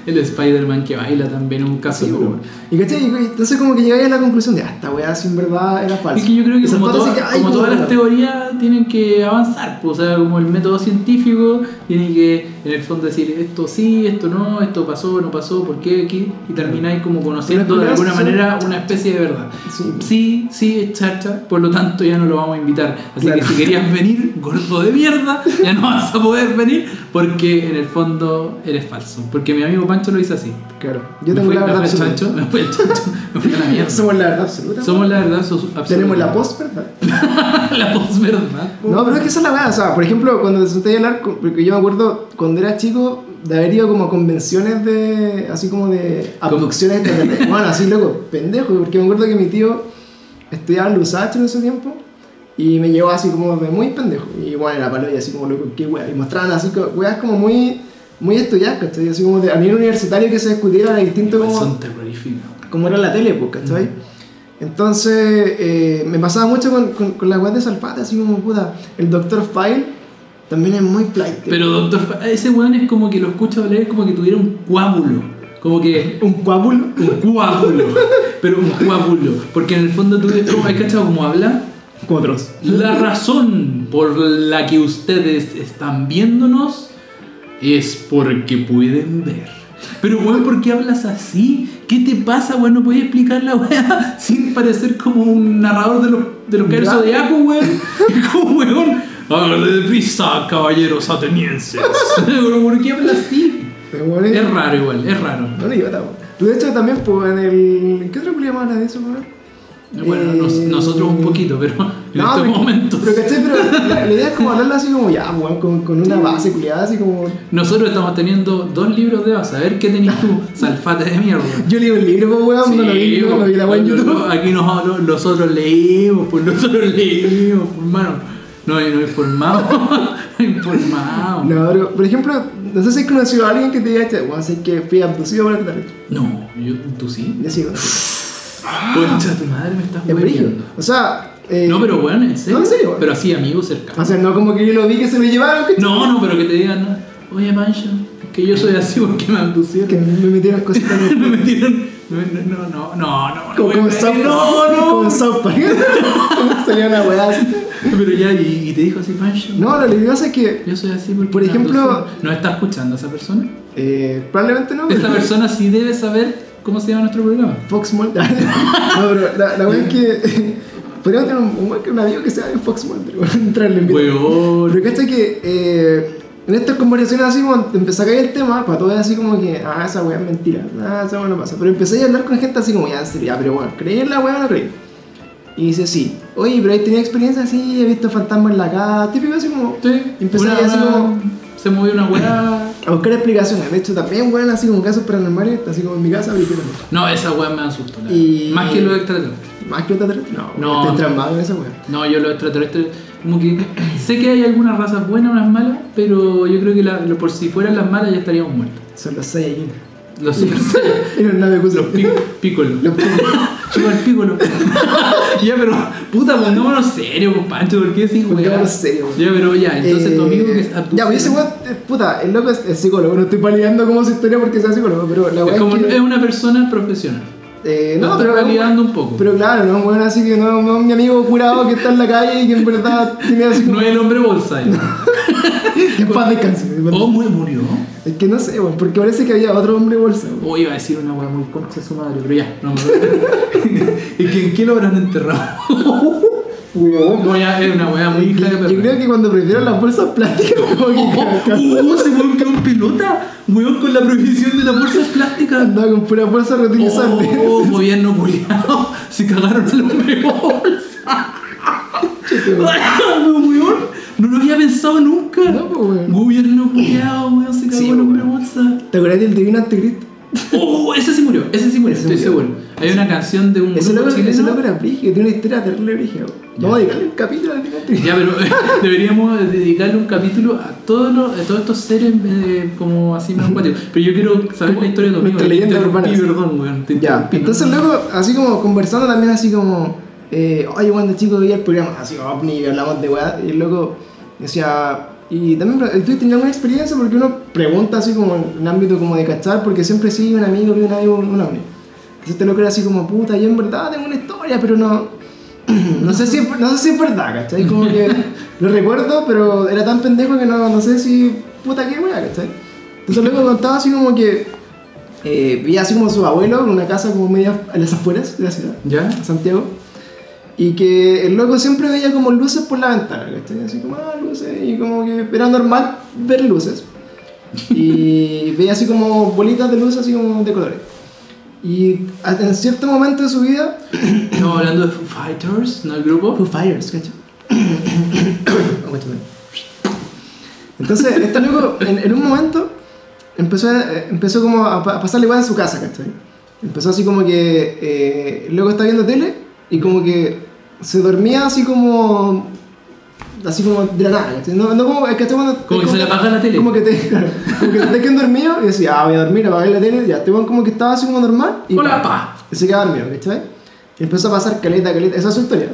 El Spider-Man que baila también es un caso. Sí, pero- weón. Y cachai, entonces como que llegáis a la conclusión de, ah, esta weá si en verdad era falsa. Es que yo creo que como, Santoro toda- dice que, ay, como como todas las teorías tienen que avanzar, pues, o sea, como el método científico tiene que en el fondo decir esto sí, esto no, esto pasó, no pasó, por qué aquí, y termináis como conociendo de alguna manera una especie de verdad. Sí. Sí, sí, es charcha, por lo tanto ya no lo vamos a invitar. Así Claro. que si querías venir, gordo de mierda, ya no vas a poder venir porque en el fondo eres falso. Porque mi amigo Pancho lo hizo así. Claro, yo tengo la verdad absoluta. chancho, me fui al chancho, me fui a la mierda. [LAUGHS] Somos la verdad absoluta. Somos la verdad absoluta. Tenemos la post, ¿verdad? [LAUGHS] la posverdad. No, pero es que esa es la weá. O sea, por ejemplo, cuando te senté a hablar, porque yo me acuerdo cuando era chico de haber ido como a convenciones de. así como de abducciones extraterrestres. [LAUGHS] Bueno, así loco, pendejo, porque me acuerdo que mi tío estudiaba en Lusach en ese tiempo y me llevó así como de muy pendejo. Y bueno, era palo y así como loco, qué weá. Y mostraban así weas como muy. Muy estudiadas, ¿cachai? Así como de, a nivel universitario que se discutiera de distinto como Son como era la tele, pues, ¿cachai? Entonces, eh, me pasaba mucho con, con, con la web de Salfate, así como, puta, el Dr. File también es muy flight. Pero doctor, Fa- ese weón es como que lo escucho hablar, es como que tuviera un coágulo. Como que Un coágulo. un coágulo. pero un coágulo. Porque en el fondo tú ves como, ¿hay cachado cómo habla? Como otros. La razón por la que ustedes están viéndonos es porque pueden ver. Pero weón, ¿por qué hablas así? ¿Qué te pasa, weón? ¿No podías explicar la weá [LAUGHS] sin parecer como un narrador de los, de los caballeros Ya. zodiaco, weón? Es [LAUGHS] como, weón, hágale deprisa, caballeros atenienses. [LAUGHS] Pero, ¿Por qué hablas así? Es raro igual, es raro. No le weón. Tú, de hecho, también, pues, en el. ¿en ¿Qué otra película habla de eso, weón? Bueno, nos- Eh, nosotros un poquito, pero [LAUGHS] en No, estos momentos. Pero, ¿cachai? Pero la, la idea es como hablarlo así como ya, weón, con, con una base culiada, así como. Nosotros estamos teniendo dos libros de base. A ver qué tenés tú, [LAUGHS] salfate de mierda. Yo leo el libro, pues, weón, no lo vi, no, lo vi la en no, YouTube. no, Aquí nos, nosotros leímos, pues nosotros leímos, pues hermano. No, no informado. informado. [LAUGHS] No. No, pero, por ejemplo, no sé si has conocido a alguien que te diga, "Che, weón, sé que fui abducido por extraterrestre. yo, tú sí. Yo sí. Concha, tu madre me estás hueviando. O sea. eh, No, pero bueno, en serio. No, en serio. Pero así, amigos cercanos. O sea, no como que yo lo vi que se me llevaron, ¿cachai? No, no, pero que te digan, oye, Pancho, es que yo soy así porque me abducieron. Que me metieron cositas [LAUGHS] me metieron. No, no, no, no, no. Como, como no, South no, no. Como South Park. [LAUGHS] Salía una weá así. Pero ya, y, y te dijo así, Pancho. No, lo que pasa es que. Yo soy así porque. Por ejemplo-. ¿No está escuchando esa persona? Eh, probablemente no. Esta pero- persona sí debe saber cómo se llama nuestro programa. Fox Mall. [LAUGHS] no, pero la, la es que. [LAUGHS] Podríamos tener un, un, un amigo que sea de Fox Mall, pero [LAUGHS] entrarle en. Pero cacha que eh, en estas conversaciones así, te empecé a caer el tema, para todo es así como que, ah, esa weá es mentira, ah, esa weá no pasa. Pero empecé a hablar con gente así como, ya, pero bueno, ¿creí en la weá o no creí? Y dice, sí. Oye, pero ahí tenía experiencia así, he visto fantasmas en la casa, típico así como, Sí, Empecé una- así como- Se movió una weá. A buscar explicaciones. De hecho, también, weón, así como casos paranormales, así como en mi casa, ahorita No, esa weá me asustó. Y-. Más que los extraterrestres. Más que otra No, No. estoy en esa weá. No, yo los extraterrestres, como que [CLEARS THROAT] sé que hay algunas razas buenas, unas malas, pero yo creo que la- por si fueran las malas ya estaríamos muertos. Son los Saiyajin. Los super Saiyan, Era una de los pi- [LAUGHS] Chupa el pícolo. [LAUGHS] ya, pero, puta, pongámonos serio, pues, Pancho, ¿por qué decís, Pongámonos serio. Ya, pero ya, entonces tu amigo que es Eh, Ya, pues ese weón, eh, puta, el loco es, es psicólogo, no estoy paliando como su historia porque sea psicólogo, pero la es, como, es que. es una persona profesional. eh, no, estoy pero. validando un poco. Pero claro, no es un weón así que no, no es mi amigo curado que está en la calle y que en verdad tiene así [LAUGHS] como. No es el hombre bolsa. ya. [LAUGHS] Que paz descanse. paz Oh, mu- murió. Es que no sé, weón, porque parece que había otro hombre bolsa. weón. O iba a decir una weá muy concha su madre, pero ya, no me [LAUGHS] ¿Y que en qué lo habrán enterrado? [LAUGHS] No, ya es una weá muy hija de Yo, perra. yo creo que cuando prefirieron las bolsas plásticas, como que [LAUGHS] ¡Oh! ¡Se weón quedó en pelota! Weón con la prohibición de las bolsas plásticas. andaba con pura bolsa reutilizable. ¡Oh! Gobierno culiado. Se cagaron al hombre bolsa. Weón, no lo había pensado nunca. No, pues, weón. Gobierno [CLEARS THROAT] culiado, weón, se cagó Sí, hombre weón. bolsa. ¿Te acuerdas del divino anticristo? [LAUGHS] ¡Oh! Ese sí murió, ese sí murió, Ese estoy murió. seguro. Hay una canción de un Ese grupo loco, ese chileno. loco era brígido, tiene una historia terrible brígida. Vamos a dedicarle un capítulo al divino anticristo. Ya, pero [LAUGHS] deberíamos dedicarle un capítulo a todos, los, a todos estos seres eh, como así más acuáticos. Pero yo quiero saber la historia de nuestra Te leyenda interrumpí, urbana, perdón, weón. te Ya, interrumpí, entonces no. luego, así como conversando también así como, eh, oye, cuando chico veía el programa, así, ovni, y hablamos de weá, y loco decía, Y también, ¿tú tenido alguna experiencia? Porque uno pregunta así como en un ámbito como de cachar, porque siempre sigue un amigo, vi un amigo, un hombre. Entonces te lo crees así como, puta, yo en verdad tengo una historia, pero no... [CLEARS THROAT] No sé si, no sé si es verdad, ¿cachai? Como que [LAUGHS] lo recuerdo, pero era tan pendejo que no, no sé si... Puta, qué wea, ¿cachai? Entonces luego contaba así como que... Eh, veía así como su abuelo en una casa como media en las afueras de la ciudad, ¿Ya? Santiago. Y que el loco siempre veía como luces por la ventana, ¿cachai? Así como, ah, luces, y como que era normal ver luces. Y [LAUGHS] veía así como bolitas de luz, así como de colores. Y a- en cierto momento de su vida, [COUGHS] Estamos hablando de Foo Fighters, ¿no? El grupo. Foo Fires, ¿cachai? [COUGHS] Entonces, este loco, en, en un momento, empezó, eh, empezó como a, a pasarle igual en su casa, ¿cachai? Empezó así como que eh, el loco está viendo tele y como que se dormía así como... Así como de la nada. No, no como, es que cuando... Como que se le apaga la tele. Como que te, [LAUGHS] claro, como que te quedando dormido y decía, ah, voy a dormir, apagar la tele, ya, te van como que estaba así como normal y... Hola, pa. Y se quedaba dormido, ¿cachai? Y empezó a pasar caleta, caleta. Esa es su historia.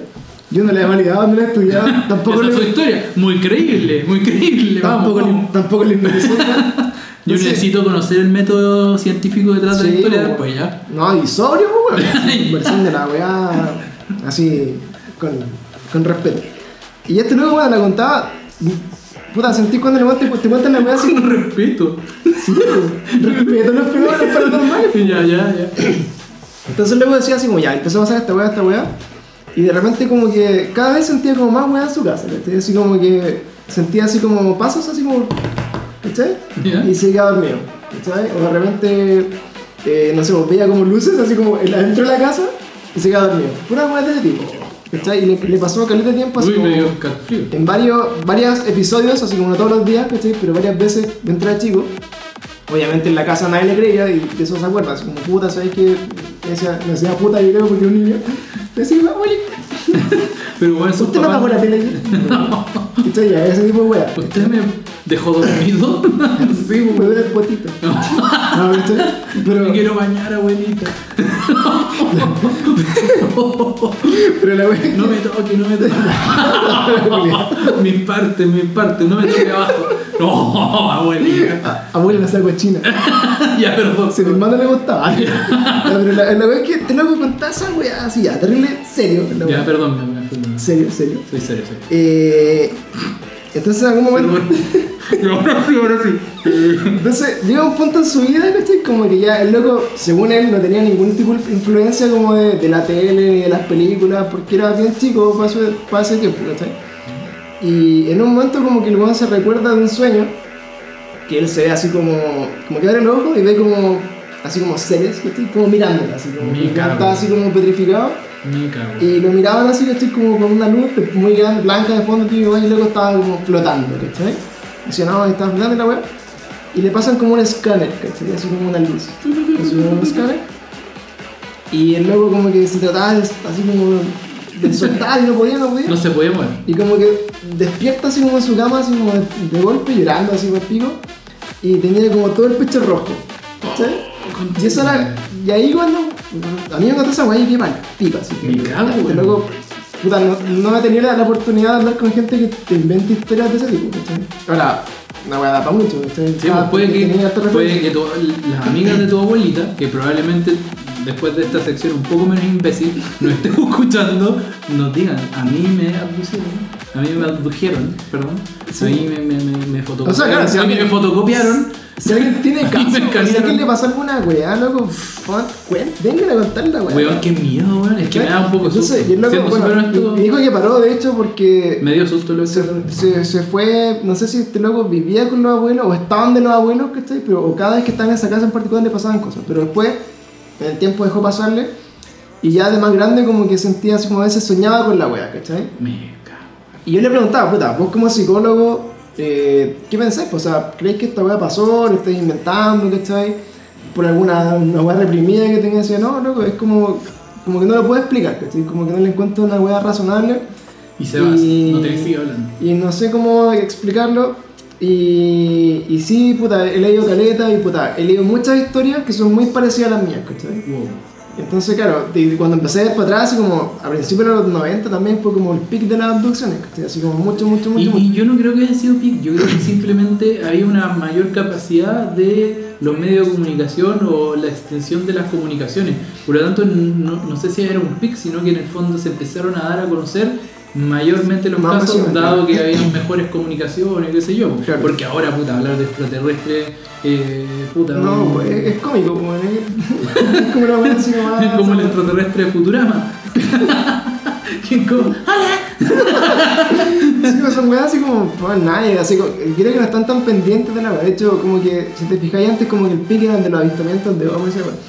Yo no la he validado, no la he estudiado, [LAUGHS] tampoco Esa es su le. historia. Muy creíble, muy creíble. Tampoco vamos, le, tampoco le hipnoticé. [LAUGHS] Yo Entonces- necesito conocer el método científico detrás de la Sí, historia después, ¿ya? No, y sobrio, pues, weón. Versión de la weá así, con, con respeto. Y este luego, bueno, la contaba. Puta, sentí cuando le te, te cuentan la weá así. Con respeto. Sí, respeto los fenómenos paranormales. [LAUGHS] ya, ya, ya. Entonces luego decía así como ya, empezó a pasar esta weá, esta weá. Y de repente como que cada vez sentía como más weá en su casa, ¿cachai? Así como que sentía así como pasos así como, ¿cachai? Ya. Y se quedaba dormido, ¿cachai? O de repente, eh, no sé, pues, veía como luces así como en- adentro de la casa y se quedaba dormido. Pura weá de ese tipo, ¿cachai? Y le, le pasó caleta de tiempo así Uy, como me dio en varios, varios episodios, así como no todos los días, ¿cachai? Pero varias veces mientras chico. Obviamente en la casa nadie le creía y de eso se acuerda, así como puta, ¿sabes qué? Me decía, me decía puta, yo creo, porque un niño. [LAUGHS] Decía, abuelita, Pero bueno, ¿usted no papás. la tele? [LAUGHS] ¿Cachai? Ya, ese tipo de wea. ¿Usted me dejó dormido? [LAUGHS] Sí, me duele el potito. No, Me quiero bañar, abuelita. [LAUGHS] pero la wea. No me toque, no me toque. [LAUGHS] mis partes, mis partes, no me toque abajo. No, abuelita. Abuela la saco china. ya, perdón. Si mi hermano le gustaba. Pero la, la wea es que te loco contaba esa wea así, ya, terrible, serio. Ya, wea. perdón, fui. Serio, serio. Soy serio, serio. Eh, entonces en algún momento. [LAUGHS] Ahora sí, ahora sí. Entonces llega un punto en su vida, ¿cachai? Como que ya el loco, según él, no tenía ningún tipo de influencia como de, de la tele ni de las películas, porque era bien chico para, su- para ese tiempo, ¿cachai? Y en un momento como que el weón se recuerda de un sueño, que él se ve así como, como que abre los ojos y ve como, así como seres, ¿cachai? Como mirándola, así como, estaba así como petrificado. Y lo miraban así, ¿cachai? Como con una luz muy grande, blanca de fondo, tío, y luego estaba como flotando, ¿cachai? No, flotando la weá. Y le pasan como un escáner, ¿cachai? Así como una luz. Así como un escáner. Y el loco como que se trataba de, así como de soltar y no podía, no podía. No se puede mover. Y como que despierta así como en su cama, así como de, de golpe, llorando así por pico. Y tenía como todo el pecho rojo. ¿Cachai? Y eso era. Y ahí cuando. A mí me contó esa weá y qué mal, pipa, así. Me cago, weón. loco, puta, no, no me he tenido la, la oportunidad de hablar con gente que te inventa historias de ese tipo, ¿cachai? Ahora, una weá da para mucho, ¿cachai? Sí, Ah, pues puede tenía harta que, puede que tu- las amigas de tu abuelita, que probablemente después de esta sección un poco menos imbécil, nos estén [LAUGHS] escuchando, nos digan, a mí me abducieron, a mí me abdujeron, perdón, Sí. a mí me, me, me, me fotocopiaron, O sea, claro, si a mí me fotocopiaron, Si alguien tiene [LAUGHS] caso, si alguien le pasó alguna weá, loco, vengan a contar la weá. weón, qué miedo, weón, es que me da un poco Entonces, susto. y el loco, bueno, dijo que paró, de hecho, porque me dio susto lo que se, se, se fue, no sé si este loco vivía con los abuelos o estaban de los abuelos, ¿cachai? Pero o cada vez que estaba en esa casa en particular le pasaban cosas. Pero después, en el tiempo dejó pasarle y ya de más grande como que sentía así como a veces soñaba con la wea, ¿cachai? Me cago. Y yo le preguntaba, puta, vos como psicólogo, eh, ¿qué pensáis? Pues, o sea, ¿creéis que esta wea pasó? ¿Lo estáis inventando, ¿cachai? Por alguna una wea reprimida que decía, no, loco, es como, como que no lo puedo explicar, ¿cachai? Como que no le encuentro una wea razonable. Y se va, no te sigue hablando. Y no sé cómo explicarlo. Y, y sí, puta, he leído caleta y puta, he leído muchas historias que son muy parecidas a las mías, ¿cachai? Wow. Entonces, claro, cuando empecé para atrás, así como a principios de los 90 también fue como el pic de las abducciones, así como mucho, mucho, mucho, Y, mucho. y yo no creo que haya sido pic, yo creo que simplemente había una mayor capacidad de los medios de comunicación o la extensión de las comunicaciones. Por lo tanto, no, no sé si era un pic, sino que en el fondo se empezaron a dar a conocer mayormente los Más casos, dado que había mejores comunicaciones, qué sé yo. Claro. Porque ahora, puta, hablar de extraterrestres, eh, puta, No, pues, es, es cómico, como, es, es como una buena [LAUGHS] como, el extraterrestre de Futurama. [LAUGHS] que es como, [LAUGHS] Sí, pues son weas así como, pues nadie, así como, creo que no están tan pendientes de la. De hecho, como que, si te fijáis antes, como que el pique eran de los avistamientos de y.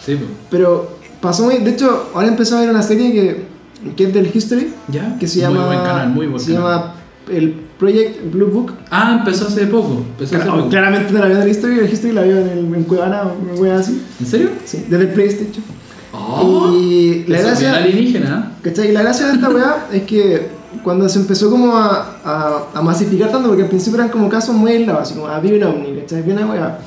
Sí, po. Pero pasó muy, de hecho, ahora empezó a ver una serie que, que es del History, ¿Ya? que se Muy llama, buen canal, muy buen se canal. llama el Project Blue Book. Ah, empezó hace poco. Empezó hace poco. claramente no la veo en el History, el History la veo en, el, en Cuevana o una wea así. ¿En serio? Sí, desde el PlayStation. Oh, y la gracia, alienígena. ¿cachai? Y la gracia de esta weá es que cuando se empezó como a, a, a masificar tanto, porque al principio eran como casos muy aislados, así como había un ovni, ¿cachai? Había una weá.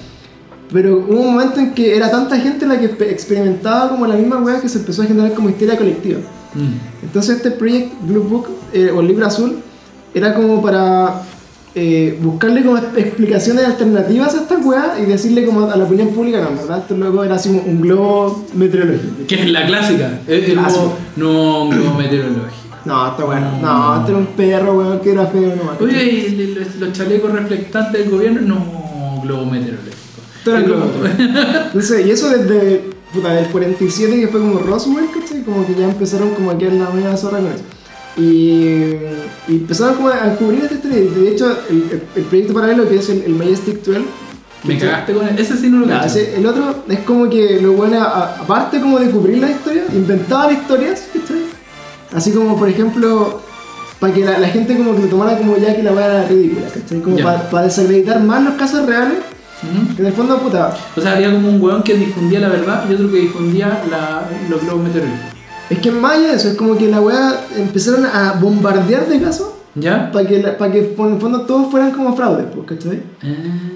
Pero hubo un momento en que era tanta gente la que expe- experimentaba como la misma weá que se empezó a generar como histeria colectiva. Mm. Entonces este Project Blue Book, eh, o el libro azul, era como para eh, buscarle como explicaciones alternativas a esta weá y decirle como a la opinión pública, no, ¿verdad? Esto luego era así un, globo meteorológico. Que es la clásica. Es el no, un globo meteorológico. No, está bueno. No, este era un perro, weón, que era feo nomás. Oye, ¿y el- el- los chalecos reflectantes del gobierno? No, globo meteorológico. Era Es globo. [LAUGHS] Entonces, y eso desde puta, del 47 que fue como Roswell, ¿cachai? Como que ya empezaron como a quedar la media zorra con eso. Y, y empezaron como a cubrir esta historia. Y De hecho, el, el- el proyecto paralelo que es el, el Majestic 12. Me cagaste con él. Ese sí no lo cacho. ese- el otro es como que lo bueno, a- aparte como de cubrir la historia, inventaban historias, ¿cachai? Así como, por ejemplo, para que la, la gente como que lo tomara como ya que la weá era ridícula, ¿cachai? Como para desacreditar más los casos reales, En el fondo, puta, O sea, había como un weón que difundía la verdad y otro que difundía la, los globos meteorológicos. es que allá de eso, es como que la weá empezaron a bombardear de casos ¿Ya? para que, para que en el fondo todos fueran como fraudes, pues, ¿cachai? Ah.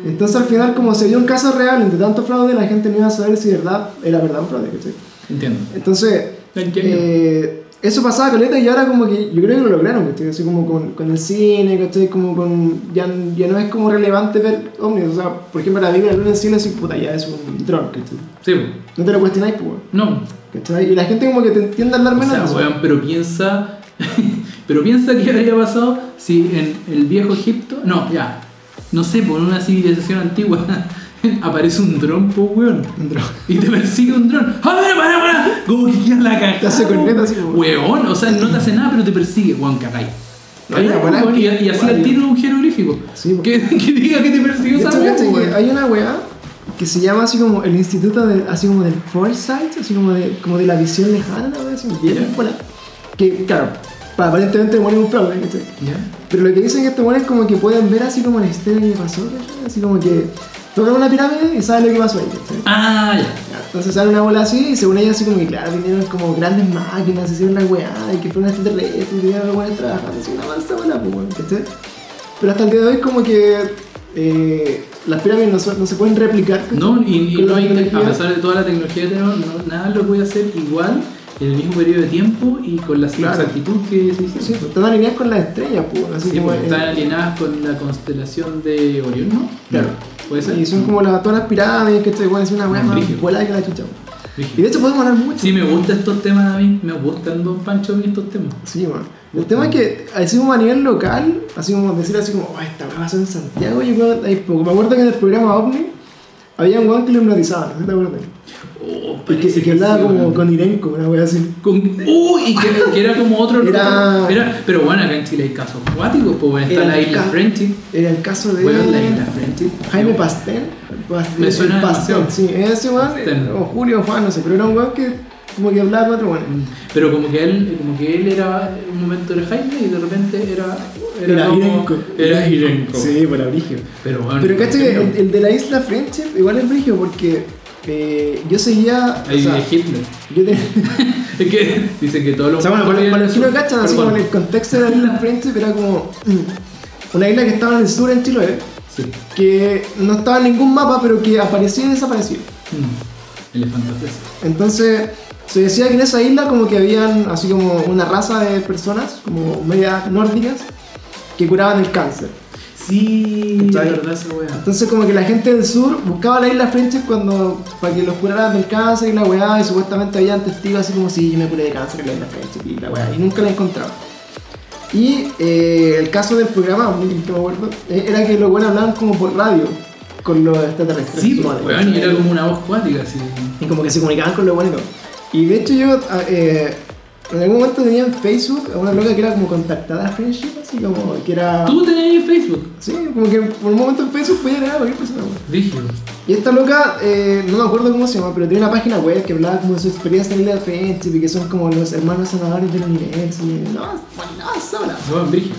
Entonces al final, como se vio un caso real entre tanto fraude, la gente no iba a saber si verdad era verdad un fraude, ¿cachai? Entiendo. Entonces, Entiendo. eh, eso pasaba caleta y ahora como que yo creo que lo lograron, ¿cachai? Así como con, con el cine, ¿cachai? Como con... Ya, ya no es como relevante ver ovnis, o sea, por ejemplo la Biblia en el cielo así, puta, ya es un dron, ¿cachai? Sí, po. No te lo cuestionáis, pues, no. ¿cachai? Y la gente como que te tiende a hablar O menos sea, de eso. weón, pero piensa. [LAUGHS] pero piensa qué habría pasado si en el viejo Egipto. No, ya. No sé, por una civilización antigua. [LAUGHS] aparece un dron, po, weón. Un dron. Y te persigue un dron. ¡A ver, para, para! Como que queda la caja. Te hace corneta así, weón. Weón, o sea, no te hace nada, pero te persigue, weón, cagáis. Hay una buena Weón, y, y así al tiro un jeroglífico. Sí, que, [LAUGHS] que diga que te persiguió esa weón, que hay una weá que se llama así como el instituto de, así como del foresight, así como de, como de la visión lejana, weá así, bien Ya. bola. Que, claro, pa- aparentemente muere un fraude, ¿cachai? ¿Ya? Pero lo que dicen estos buenos es como que pueden ver así como la historia que pasó, ¿cachai? Así como que tocan una pirámide y saben lo que pasó ahí, ¿cachai? Ah, ya. Entonces sale una bola así y según ellos así como que claro, vinieron como grandes máquinas, hicieron la weá y que fueron extraterrestres y vinieron los weones trabajando así una mansa bola, pues. Pero hasta el día de hoy como que eh, las pirámides no, se pueden replicar. No, y, y no hay, a pesar de toda la tecnología que tenemos, no- nada lo puede hacer igual en el mismo periodo de tiempo y con la Claro. exactitud que se hizo. Sí, pues, están alineadas con las estrellas, pues, así Sí, como en- están alineadas con la constelación de Orión, ¿no? Claro. ¿Puede ser? Y son como la- todas las pirámides, que estoy es una weá más que la chucha. Brígido. Y de hecho podemos hablar mucho. Sí, me gustan estos temas a mí, me gustan Don Pancho a mí estos temas. Sí, bueno. El tema es que, así como a nivel local, así como decir así como, oh, esta weá pasó en Santiago, yo. Me acuerdo que en el programa OVNI había un weón que lo hipnotizaban, ¿no te acuerdas? Oh, Y que, que hablaba como con Irenco, una weá así. Con, uy, y que, que era como otro Era- era- pero bueno, acá en Chile hay casos acuáticos, pues bueno, está Era la isla Friendship. Era el caso de Weón, la isla. Jaime Pastel. Pastel Me suena el Pastel, sí, ese weón, o Julio Juan, no sé, pero era un weón que como que hablaba con otro weón. Pero como que él, como que él era un momento era Jaime y de repente era Era como- Irenco. Era Irenco. Sí, por abrigio. Pero bueno. Pero caché que no. el, el de la isla Friendship igual es brígido porque eh, yo seguía. Ahí o sea, Hitler. yo te- [LAUGHS] Es que dicen que todos los O sea, bueno, para, para los cachan, así como en el contexto de la isla Friendship era como mm, una isla que estaba en el sur en Chiloé, Sí. que no estaba en ningún mapa, pero que aparecía y desaparecía. Mm. Elefantes. Entonces, se decía que en esa isla como que habían así como una raza de personas, como medias nórdicas, que curaban el cáncer. Sí, de ¿Cachai? verdad esa weá. Entonces como que la gente del sur buscaba la isla Friendship cuando para que los curaran del cáncer y la weá y supuestamente habían testigos así como si yo me curé de cáncer en la isla Friendship y la weá y nunca la encontraba. Y eh, el caso del programa, que me acuerdo, eh, era que los buenos hablaban como por radio con los extraterrestres. Sí, weón, y era como una voz cuática, así. Y como que se comunicaban con lo bueno y todo. Y de hecho yo ah, eh, en algún momento tenía en Facebook a una loca que era como contactada a Friendship, así como que era... ¿Tú tenías ahí Facebook? Sí, como que por un momento en Facebook podía agregar a cualquier persona. Rígido. Y esta loca, eh, no me acuerdo cómo se llama, pero tiene una página web que hablaba como de su experiencia en la Friendship y que son como los hermanos sanadores del universo. Y no, no, sola. Weón, brígido.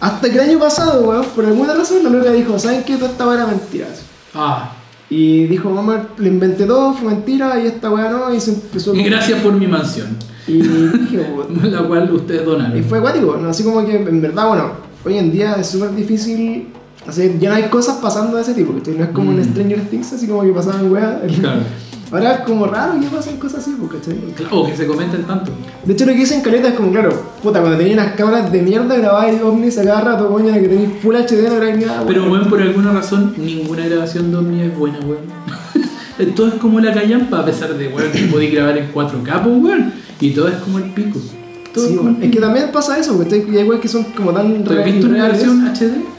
Hasta que el año pasado, weón, por alguna razón la loca dijo, ¿saben qué? Toda esta era mentira. Ah, Y dijo, mamá, le inventé todo, fue mentira y esta weá no, y se empezó y gracias por mi mansión, Y dije, weón, [LAUGHS] la cual ustedes donaron. Y fue acuático, ¿no? así como que en verdad, bueno, hoy en día es súper difícil, o sea, ya no hay cosas pasando de ese tipo, ¿cachai? No es como en Mm. Stranger Things, así como que pasaban weas. Claro. [LAUGHS] Ahora es como raro que pasen cosas así, pues, ¿cachai? Claro, O que se comenten tanto. De hecho, lo que dicen caleta es como, claro, puta, cuando tenías unas cámaras de mierda grababas ovnis a cada rato, coño, que tenéis full HD, no grabáis nada, Pero, weón. por alguna razón, ninguna grabación de Omni es buena, weón. [LAUGHS] todo es como la callampa, a pesar de, weón, que podéis grabar en 4K, pues, weón. Y todo es como el pico. Todo Sí, es como que también pasa eso. Y hay weas que son como tan ¿Tú has visto una versión HD?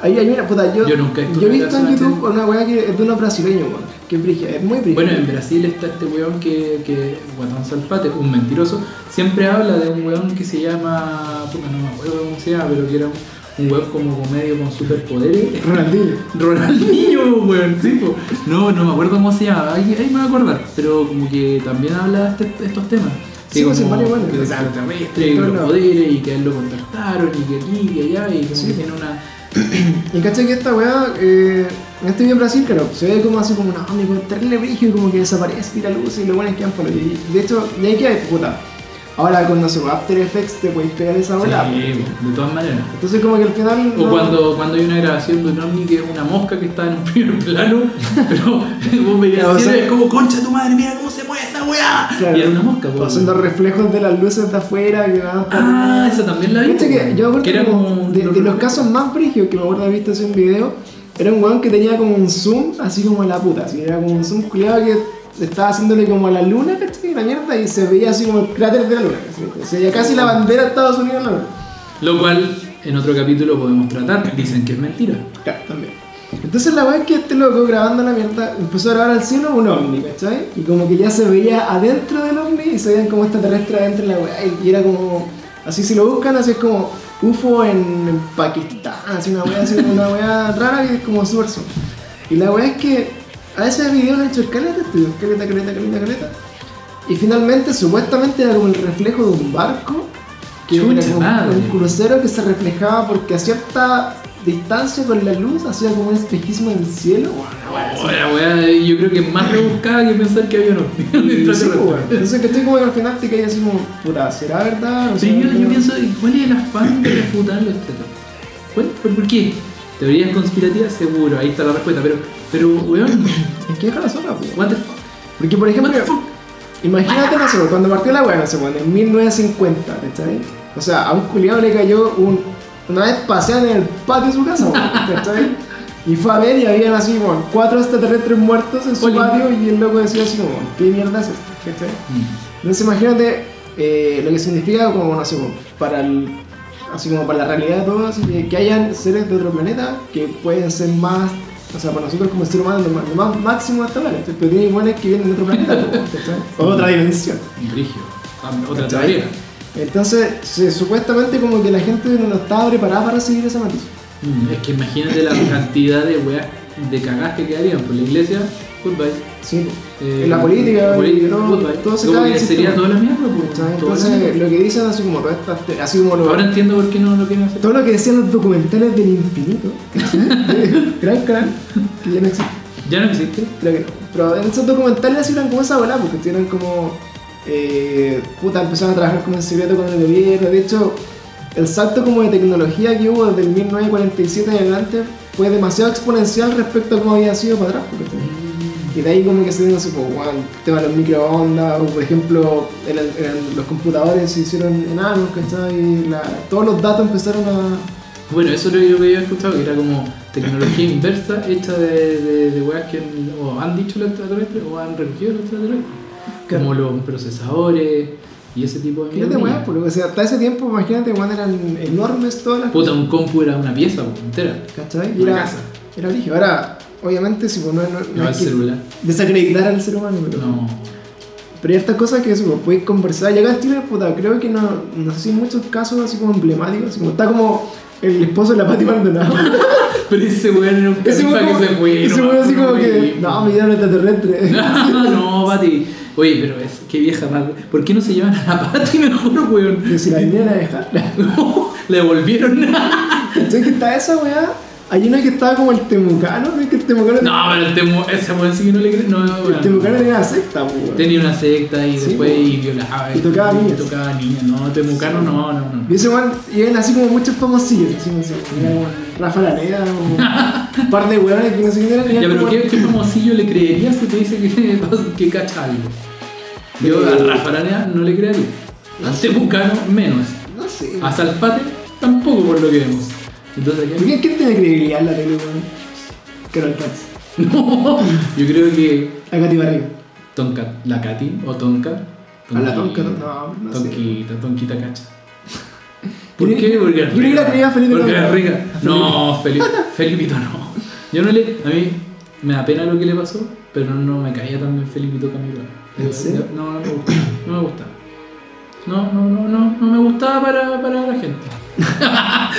Ahí hay una, puta, yo, Yo nunca he visto yo he visto en YouTube una wea que es de unos brasileños, weón, que es brigia, es muy brigia. Bueno, en Brasil está este weón que, que Guatón Salfate, un mentiroso, siempre habla de un weón que se llama, puta, no me acuerdo cómo se llama, pero que era un, un weón como comedio con superpoderes. [LAUGHS] Ronaldinho. Ronaldinho, weón, sí, po. No, no me acuerdo cómo se llama, ahí, ahí me voy a acordar, pero como que también habla de este- estos temas. Sí, como bueno. que es extraterrestre, los lo- poderes, y que a él lo contactaron, y que aquí, y que allá, y como Sí. que tiene una... [CLEARS THROAT] Y caché que esta weá, eh, en este video en Brasil, claro, se ve como así como una amigo terrible brillo y como que desaparece, tira luz y lo bueno es que quedan por ahí. Y de hecho, y hay que puta. Ahora con no sé, After Effects te puedes pegar esa bola. Sí, de todas maneras. Entonces como que al final. O no- cuando, cuando hay una grabación de un ovni que es una mosca que está en un [LAUGHS] primer plano, pero [LAUGHS] vos veías Claro, o sea- es como concha tu madre, mira cómo se mueve esa weá. Claro. Y era una mosca. O son los reflejos de las luces de afuera que van Ah, esa también la vi. Que yo me acuerdo que era como de, de los casos más brígidos que me acuerdo haber visto en un video, era un weón que tenía como un zoom, así como la puta, así era como un zoom culiado que estaba haciéndole como a la luna, ¿cachai? La mierda, y se veía así como el cráter de la luna, ¿cachai? Se veía casi la bandera de Estados Unidos en la luna. Lo cual en otro capítulo podemos tratar. Dicen que es mentira. Claro, también. Entonces la weá es que este loco grabando la mierda empezó a grabar al cielo un ovni, ¿cachai? Y como que ya se veía adentro del ovni y se veían como extraterrestres adentro de la weá. y- era como. Así si lo buscan, así es como UFO en, Pakistán, así una weá, así como una weá rara y es como súper. Y la weá es que a ese video le han hecho caleta, estudio, caleta, caleta, caleta, caleta. Y finalmente, supuestamente era como el reflejo de un barco que era Chucha como madre. un crucero que se reflejaba porque a cierta distancia con la luz hacía como un espejismo en el cielo. La weá, yo creo que es más rebuscada que pensar que había un ovni. Sí, Entonces que estoy como que al final te caes así como, puta, ¿será verdad? Sé, yo, pienso, ¿cuál es el afán de refutar? ¿Cuál? ¿Por, por qué? ¿Teorías conspirativas? Seguro, ahí está la respuesta, pero, pero weón, Es que deja la pues. what the fuck? Porque por ejemplo, What the fuck? imagínate, no sé, cuando partió la weá, no sé, bueno, en 1950, ¿cachai? O sea, a un culiado le cayó un, una vez paseando en el patio de su casa, weón, ¿cachai? Y fue a ver y habían así, bueno, cuatro extraterrestres muertos en su patio y el loco decía así como, ¿qué mierda es esto? ¿cachai? Mm. Entonces imagínate eh, lo que significa como, no sé, como para el, así como para la realidad de todo, así que, que hayan seres de otro planeta que pueden ser más, o sea, para nosotros como ser humano, lo más, máximo ¿cachai? pero tiene iguales que vienen de otro planeta, [LAUGHS] o otra dimensión. Brigio. Ah, Otra teoría. Entonces, se- supuestamente como que la gente no estaba preparada para recibir esa noticia. Mm, Es que imagínate la cantidad de weas de cagás que quedarían por la iglesia. Goodbye. Sí, Eh, en la política, la política, y todo, goodbye. todo se cae sería toda la mierda, pues, Entonces, lo que dicen así como todas estas, te- así como lo, Ahora entiendo por qué no lo quieren hacer. todo lo que decían los documentales del infinito, [LAUGHS] gran canal, que ya no existe. Ya no existe. Creo que no. Pero en esos documentales así eran como esa bola, porque tienen como. Eh, puta, empezaron a trabajar como en secreto con el gobierno. De hecho, el salto como de tecnología que hubo desde el 1947 en adelante fue demasiado exponencial respecto a cómo había sido para atrás. porque, que de ahí como que se dio, no sé, pues, weón, el tema de los microondas, o por ejemplo, en el- en los computadores se hicieron enanos, ¿cachai? Y la- todos los datos empezaron a... Bueno, eso es lo que yo había escuchado, que era como tecnología inversa hecha de, de, de weas que han- o han dicho los extraterrestres o han recogido los extraterrestres. Claro. Como los procesadores y ese tipo de mierda. weón, porque, o sea, hasta ese tiempo, imagínate, weón, eran enormes todas las Puta, un compu era una pieza po, entera. ¿cachai? Y Una era, casa. era brígido. Ahora, obviamente, si pues, no, no, no No, el hay que celular. desacreditar al ser humano, pero... No. Pero hay estas cosas que si pues, podéis conversar. Y acá en Chile, puta, creo que no, no sé si hay muchos casos así como emblemáticos. Así como está como el esposo de la Pati Maldonado. [LAUGHS] Pero ese weón era un ese como- que se fue. ese no, weón así como que, no, me dieron extraterrestre. [LAUGHS] no, Pati. Oye, pero es que vieja más. ¿Por qué no se llevan a la Pati mejor, weón? Pero si la vinieron a dejar. Le [LAUGHS] devolvieron. ¿Sabes que está esa weá? Hay una que estaba como el temucano, ¿no? Es que el temucano, No, pero el temo, ese weón sí que no le cree. No, el temucano tenía una secta, pues, weón. Tenía una secta y Sí, después po. y violaba. Y tocaba niñas. tocaba niñas. No, Temucano no, no, no. Y ese weón, y eran así como muchos famosillos, así como Rafa Laneda, como un par de weones que no sé quién eran. Ya, pero como- ¿qué, qué famosillo le creerías si te dice que, [LAUGHS] que cacha algo? Yo a Eh. Rafa Aranea no le creería. A Temucano menos. No sé. A Salpate tampoco por lo que vemos. Entonces, ¿a quién? ¿Quién, quién tiene credibilidad en la tele, weón? Carol Katz. [LAUGHS] No, yo creo que A Katy Barriga. Tonka, la Katy o Tonka. A la tonca, no, no, no sé. Tonquita, Tonquita cacha. [LAUGHS] ¿Por qué? Porque yo la rica. Felipe Porque es rica. No, Felipe, Felipito no. Yo no le. A mí me da pena lo que le pasó, pero no me caía tan bien Felipito Camilo. ¿En serio? No, no me gusta. No me gusta. No, no, no, no, no me gustaba para, para la gente.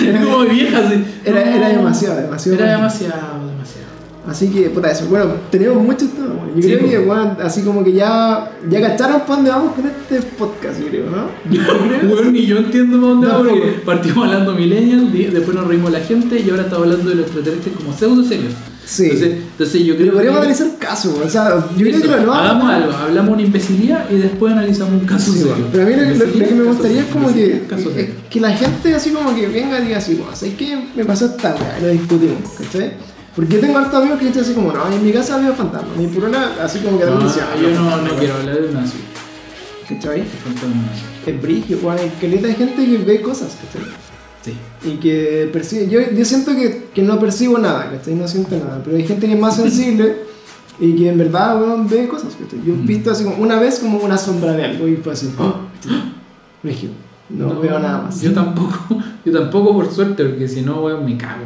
Era como vieja, así. Era, demasiado, demasiado. Era demasiado, demasiado. Así que, puta, eso. Bueno, tenemos muchos temas. Yo Sí, creo po. que, así como que ya, ya cacharon para dónde vamos con este podcast, yo creo, ¿no? [LAUGHS] Yo creo. Bueno, ni yo entiendo para dónde No, va, porque partimos hablando millennial, después nos reímos la gente y ahora estamos hablando de los extraterrestres como pseudo serios. Sí. Entonces, entonces yo creo Pero podríamos que- analizar casos, weón. O sea, yo creo Eso, que lo no hagamos algo, hablamos una imbecilidad y después analizamos un caso Sí, serio. pero a mí lo, lo- lo que me caso gustaría es como que, caso es que la gente así como que venga y diga así, ¿sabes qué? Me pasó esta weá, lo discutimos, ¿cachai? Porque yo tengo hartos amigos que dicen así como, no, en mi casa había fantasma, mi purona así como que No, denuncia. yo no, no quiero hablar de una. ¿Cachai? Es weón, hay caleta de gente que ve cosas, ¿cachai? Sí. Y que percibe, yo, yo siento que, que no percibo nada, ¿cachai? No siento nada, pero hay gente que es más [LAUGHS] sensible y que en verdad, ve cosas, ¿cachai? Yo he Mm. visto así como una vez como una sombra de algo y fue así, [GASPS] ¡oh! No, veo nada más. Yo tampoco, [LAUGHS] yo tampoco por suerte, porque si no, weón, me cago.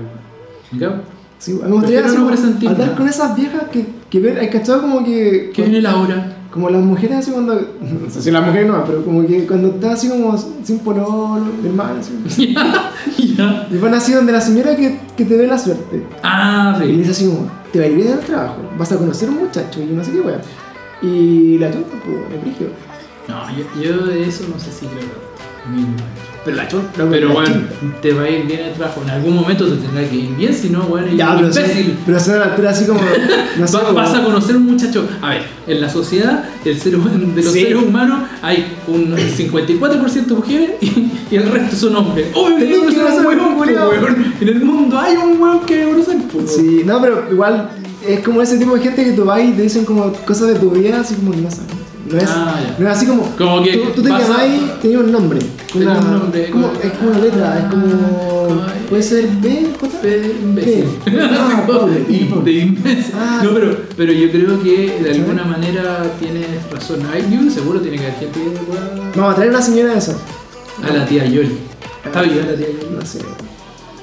Me cago. Sí, me gustaría no hablar con esas viejas que, que ven, hay cachado como que. ¿Qué viene la hora? Como las mujeres así cuando. No sé si las mujeres no, pero como que cuando está así como sin pololo, hermano, así. [LAUGHS] ya. Y van así donde la señora que, que te ve la suerte. Ah, Y le sí. dice así como, te va a ir bien al trabajo, vas a conocer a un muchacho y no sé qué wea. Y la chonta, pues, es brigio. No, yo, yo de eso no sé si creo. Pero la chonta, Pero la bueno, te va a ir bien el trabajo. En algún momento te tendrá que ir bien, si no, bueno, eres Ya, pero, imbécil. pero altura así como. [LAUGHS] No sé, Va- como- vas a conocer un muchacho. A ver, en la sociedad el ser, de los Sí. seres humanos hay un 54% mujeres y, y el resto son hombres. Obvio que no un huevón, weón. En el mundo hay un huevón que conocer, weón. Sí, no, pero igual es como ese tipo de gente que tú vas y te dicen como cosas de tu vida, así como no sabes. No es, Ah, no es así como. Como que Tú, tú te a- y tenías un nombre. Una- un nombre, como- como- es como una letra, es como. Ay. Puede ser B, J. Imbécil. [LAUGHS] Ah, pobre, Y pobre. de imbécil. Ah. No, pero, pero yo creo que de alguna manera tienes razón. Ay, seguro tiene que haber gente que pueda. Vamos a traer una señora de esa. A la tía Yoli. Está viva la tía Yoli. No sé.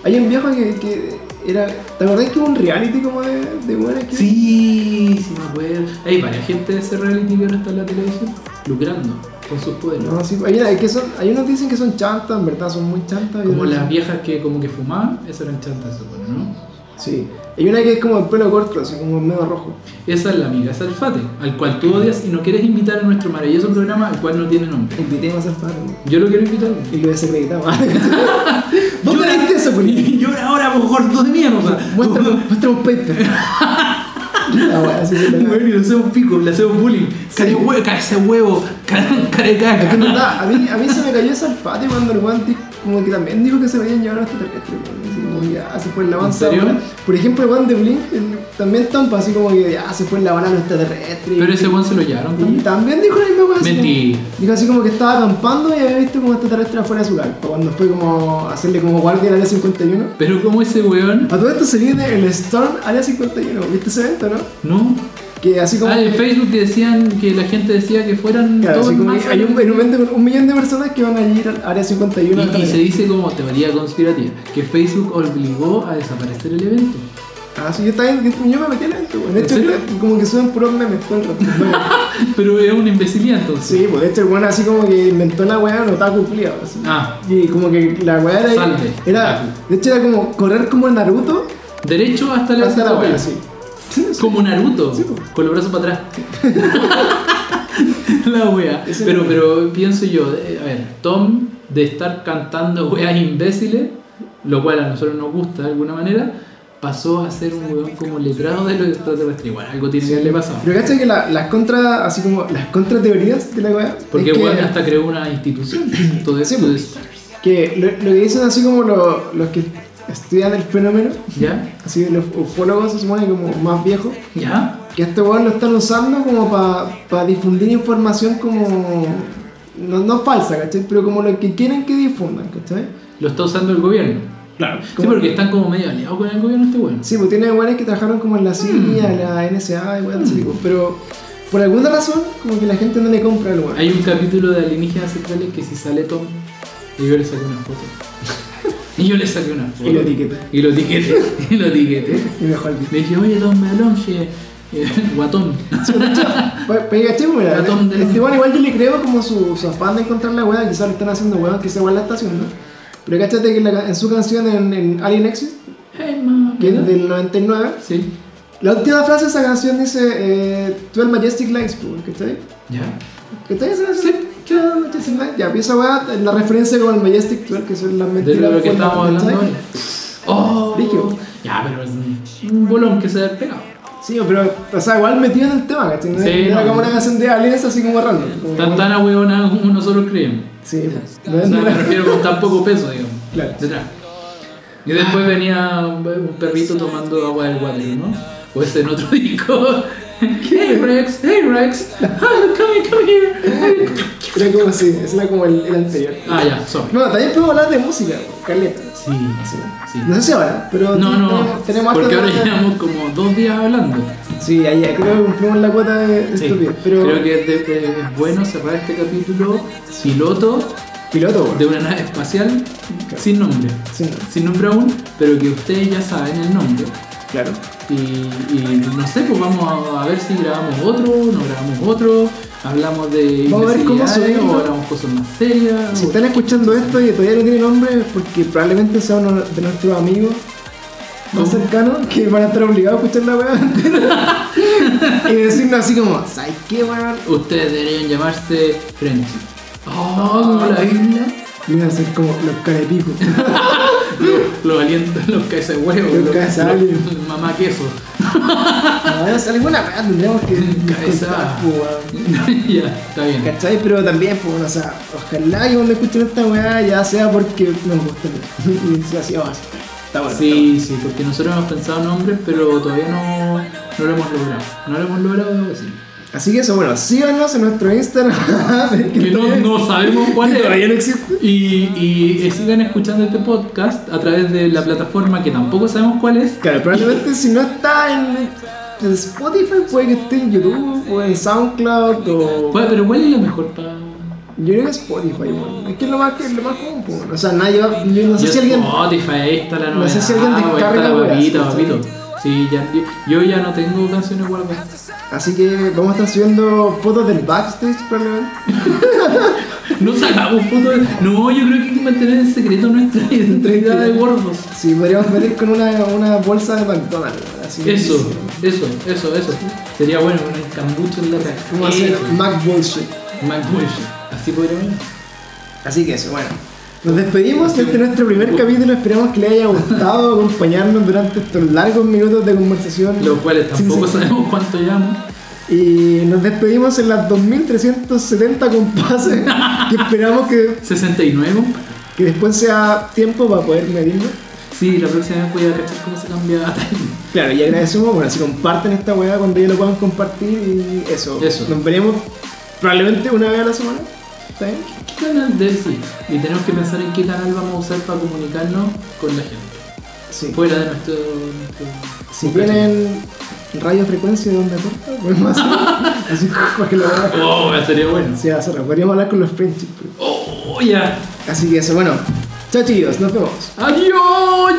Hay un viejo que, que era. ¿Te acordás que hubo un reality como de, de buenas que Sí, sí me acuerdo. Hay varias gente de ese reality que ahora está en la televisión lucrando con sus poderes. No, sí, hay, una- que son, hay unos dicen que son chantas, en verdad son muy chantas. Como las viejas que como que fumaban, esas eran chantas, supone, ¿no? Sí. Hay una que es como el pelo corto, así como medio rojo. Esa es la amiga Salfate, al cual tú odias y no quieres invitar a nuestro maravilloso programa, al cual no tiene nombre. Invitemos al padre. Yo lo quiero invitar. Y lo desacreditamos. [LAUGHS] ¿Dónde leíste eso, Poli? [LAUGHS] Llora ahora, por gordo de mierda. Muestra, muestra un paper. La wea, así se le Bueno, y le hacemos pico, le hacemos bullying. Care huevo, cae ese huevo, Es que en caca. verdad, a mí, a mí se me cayó ese alfate cuando el di- como que también dijo que se veían llevar a extraterrestres, weón. Como ya, se fue serio? ahora. Por ejemplo, el weón de Blink, también pues, así como que ya se fue en la bala a los extraterrestres. Pero ese weón se lo llevaron también. también dijo la misma cosa. como- Dijo así como que estaba acampando y había visto como extraterrestre afuera de su carpa. Cuando fue como hacerle como guardia al área 51. Pero como ese weón. A todo esto se viene el Storm Área 51. ¿Viste ese evento, no? No. Que así como. Ah, en Facebook decían que la gente decía que fueran Claro, todos así como hay un, hay un un millón de personas que van a ir al área 51. a Y, y se dice como teoría conspirativa que Facebook obligó a desaparecer el evento. Ah, sí, yo también, yo me metí en esto. De ¿En hecho, como que suben puros memes todo el rato. [LAUGHS] Pero es una imbecilidad entonces. sí, pues de hecho el weón así como que inventó la weá en otaku culiao, así. Ah, Y como que la weá era. Era, de hecho era como correr como Naruto derecho hasta la hasta la cintura. weá, sí. Como Naruto, Sí, con los brazos para atrás. [LAUGHS] la wea. Pero, pero pienso yo, eh, a ver, Tom de estar cantando weas imbéciles, lo cual a nosotros nos gusta de alguna manera, pasó a ser un weón como letrado de los extraterrestres. Igual, algo tiene que haberle pasado. Pero cachai que la- las contra, así como las contrateorías de la weá. Porque es que, weón hasta creó una institución. Todo Sí, esto pues. es- que lo, lo que dicen así como lo- los que estudian el fenómeno, ¿Ya? así los ufólogos se supone como más viejos, ¿Ya? que este weón lo están usando como para difundir información como. No, no falsa, ¿cachai? Pero como lo que quieren que difundan, ¿cachai? Lo está usando el gobierno. Claro. Sí, porque están como medio aliados con el gobierno este weón. Sí, pues tiene weones que trabajaron como en la CIA, Mm. la NSA y weón así, pues, pero por alguna razón, como que la gente no le compra el weón. Hay un capítulo de alienígenas centrales que si sale Tom, y yo le saqué una foto. [LAUGHS] y yo le saqué una foto. Y lo etiqueté. Y lo etiqueté. [LAUGHS] Y lo etiqueté. Y mejor Le dije, oye, Tom Melonche, eh, guatón. Pero ¿cachai? Pues, mira, Ratón de- este weón igual yo le creo como su, su afán de encontrar la weá, quizás lo están haciendo weón, que ese weón la está haciendo. Pero cachate que la- en su canción en, en Alien Exit, Hey, que es del 99, Sí. la última frase de esa canción dice eh, 12 Majestic Lights, pues, ¿cachai? ¿Ya? ¿Cachai esa canción? 12 Majestic Lights. Ya, pues esa weá, la referencia con el Majestic 12, que son las De mentiras. lo que por la- estábamos hablando ahora. Oh, Brígido. ya, pero es un- bolón que se ha pegado. Sí, pero, o sea, igual metido en el tema, ¿cachai? No Sí, era no. como una canción de aliens así como random. como- Tan tan ahueonado como nosotros creemos. Sí, pues. O No es- sea, no me refiero con tan poco peso, digamos. Claro. Detrás. Y después venía un un perrito tomando agua del water, ¿no? O ese en otro [LAUGHS] disco. Hey Rex, hey Rex, ah, come, come here. Era como así, ese era como el, el anterior. Ah, ya, sorry. No, también podemos hablar de música, caleta. Sí, sí. No sé si ahora, pero No, no, tenemos, porque ahora llevamos como dos días hablando. Sí, ahí creo que cumplimos la cuota de, Sí. Pero creo que es, de- de- es bueno cerrar este capítulo piloto piloto, de bueno. una nave espacial sin nombre. Sí, Sin nombre aún, pero que ustedes ya saben el nombre. Claro. Y, y no sé, pues vamos a, ver si grabamos otro, no grabamos otro, hablamos de Vamos a ver cómo subirlo. o hablamos cosas más serias. Si o- están escuchando esto y todavía no tiene nombre, es porque probablemente sea uno de nuestros amigos más ¿Cómo? cercanos que van a estar obligados a escuchar la weá. [LAUGHS] y decirnos así como, ¿sabes qué, weón? Ustedes deberían llamarse Frenzy. Oh, como la isla. Y van a ser como los carepicos. [LAUGHS] Los alientos, los cabeza de huevo, Los cabeza de alien. mamá queso. No, sale buena weá, tendríamos que. Cabeza. contar, pues, [LAUGHS] ya, está bien. ¿Cachai? Pero también, pues, bueno, o sea, ojalá que cuando escuchen esta weá ya sea porque nos gusta. Y sea así, sí, está bueno. Sí, sí, porque nosotros hemos pensado nombres, pero todavía no, no lo hemos logrado. No lo hemos logrado decir. Así que eso, bueno, síganos en nuestro Instagram. [LAUGHS] Que no, no sabemos cuál es. todavía no existe. Y, y sigan escuchando este podcast a través de la plataforma que tampoco sabemos cuál es. Claro, probablemente si no está en, Spotify, puede que esté en YouTube o en SoundCloud o. Bueno, pero ¿cuál es la mejor para.? Yo creo que Spotify, bueno. Es que es lo más, que es lo más común, bueno. O sea, nadie va- yo no sé si alguien. Spotify, ahí está la no novedad. sé si alguien descarga papita, ¿cachai? papito. Sí, ya, yo ya no tengo canciones guardadas. Así que vamos a estar subiendo fotos del backstage, probablemente. [LAUGHS] No sacamos fotos. de- No, yo creo que hay que mantener en secreto nuestra [LAUGHS] identidad de gordos. Sí, podríamos meter con una, una bolsa de McDonald's. Así Eso, eso, eso, eso. Sería bueno, un cambucho en la cara. A hacer. Mac Bullshit. Mac Bullshit. Así podríamos. Así que eso, bueno. Nos despedimos de este nuestro primer capítulo. Esperamos que les haya gustado acompañarnos durante estos largos minutos de conversación. Los cuales tampoco sí. sabemos cuánto llamo. Y nos despedimos en las 2370 compases que esperamos que, 69. que después sea tiempo para poder medirlo. Sí, la próxima vez voy a cachar cómo se cambia. Claro, y agradecemos, bueno, si comparten esta weá cuando ya lo puedan compartir y eso. Eso. Nos veremos probablemente una vez a la semana. ¿Qué canal de sí? Y tenemos que pensar en qué canal vamos a usar para comunicarnos con la gente. Sí. Fuera de nuestro. nuestro- Si tienen radiofrecuencia de onda corta, podemos hacer [LAUGHS] así para que lo vean. Oh, sería bueno. Sí, hacerlo. Podríamos hablar con los friendships. Oh, ya. Así que eso, bueno. Chao chicos, nos vemos. Adiós.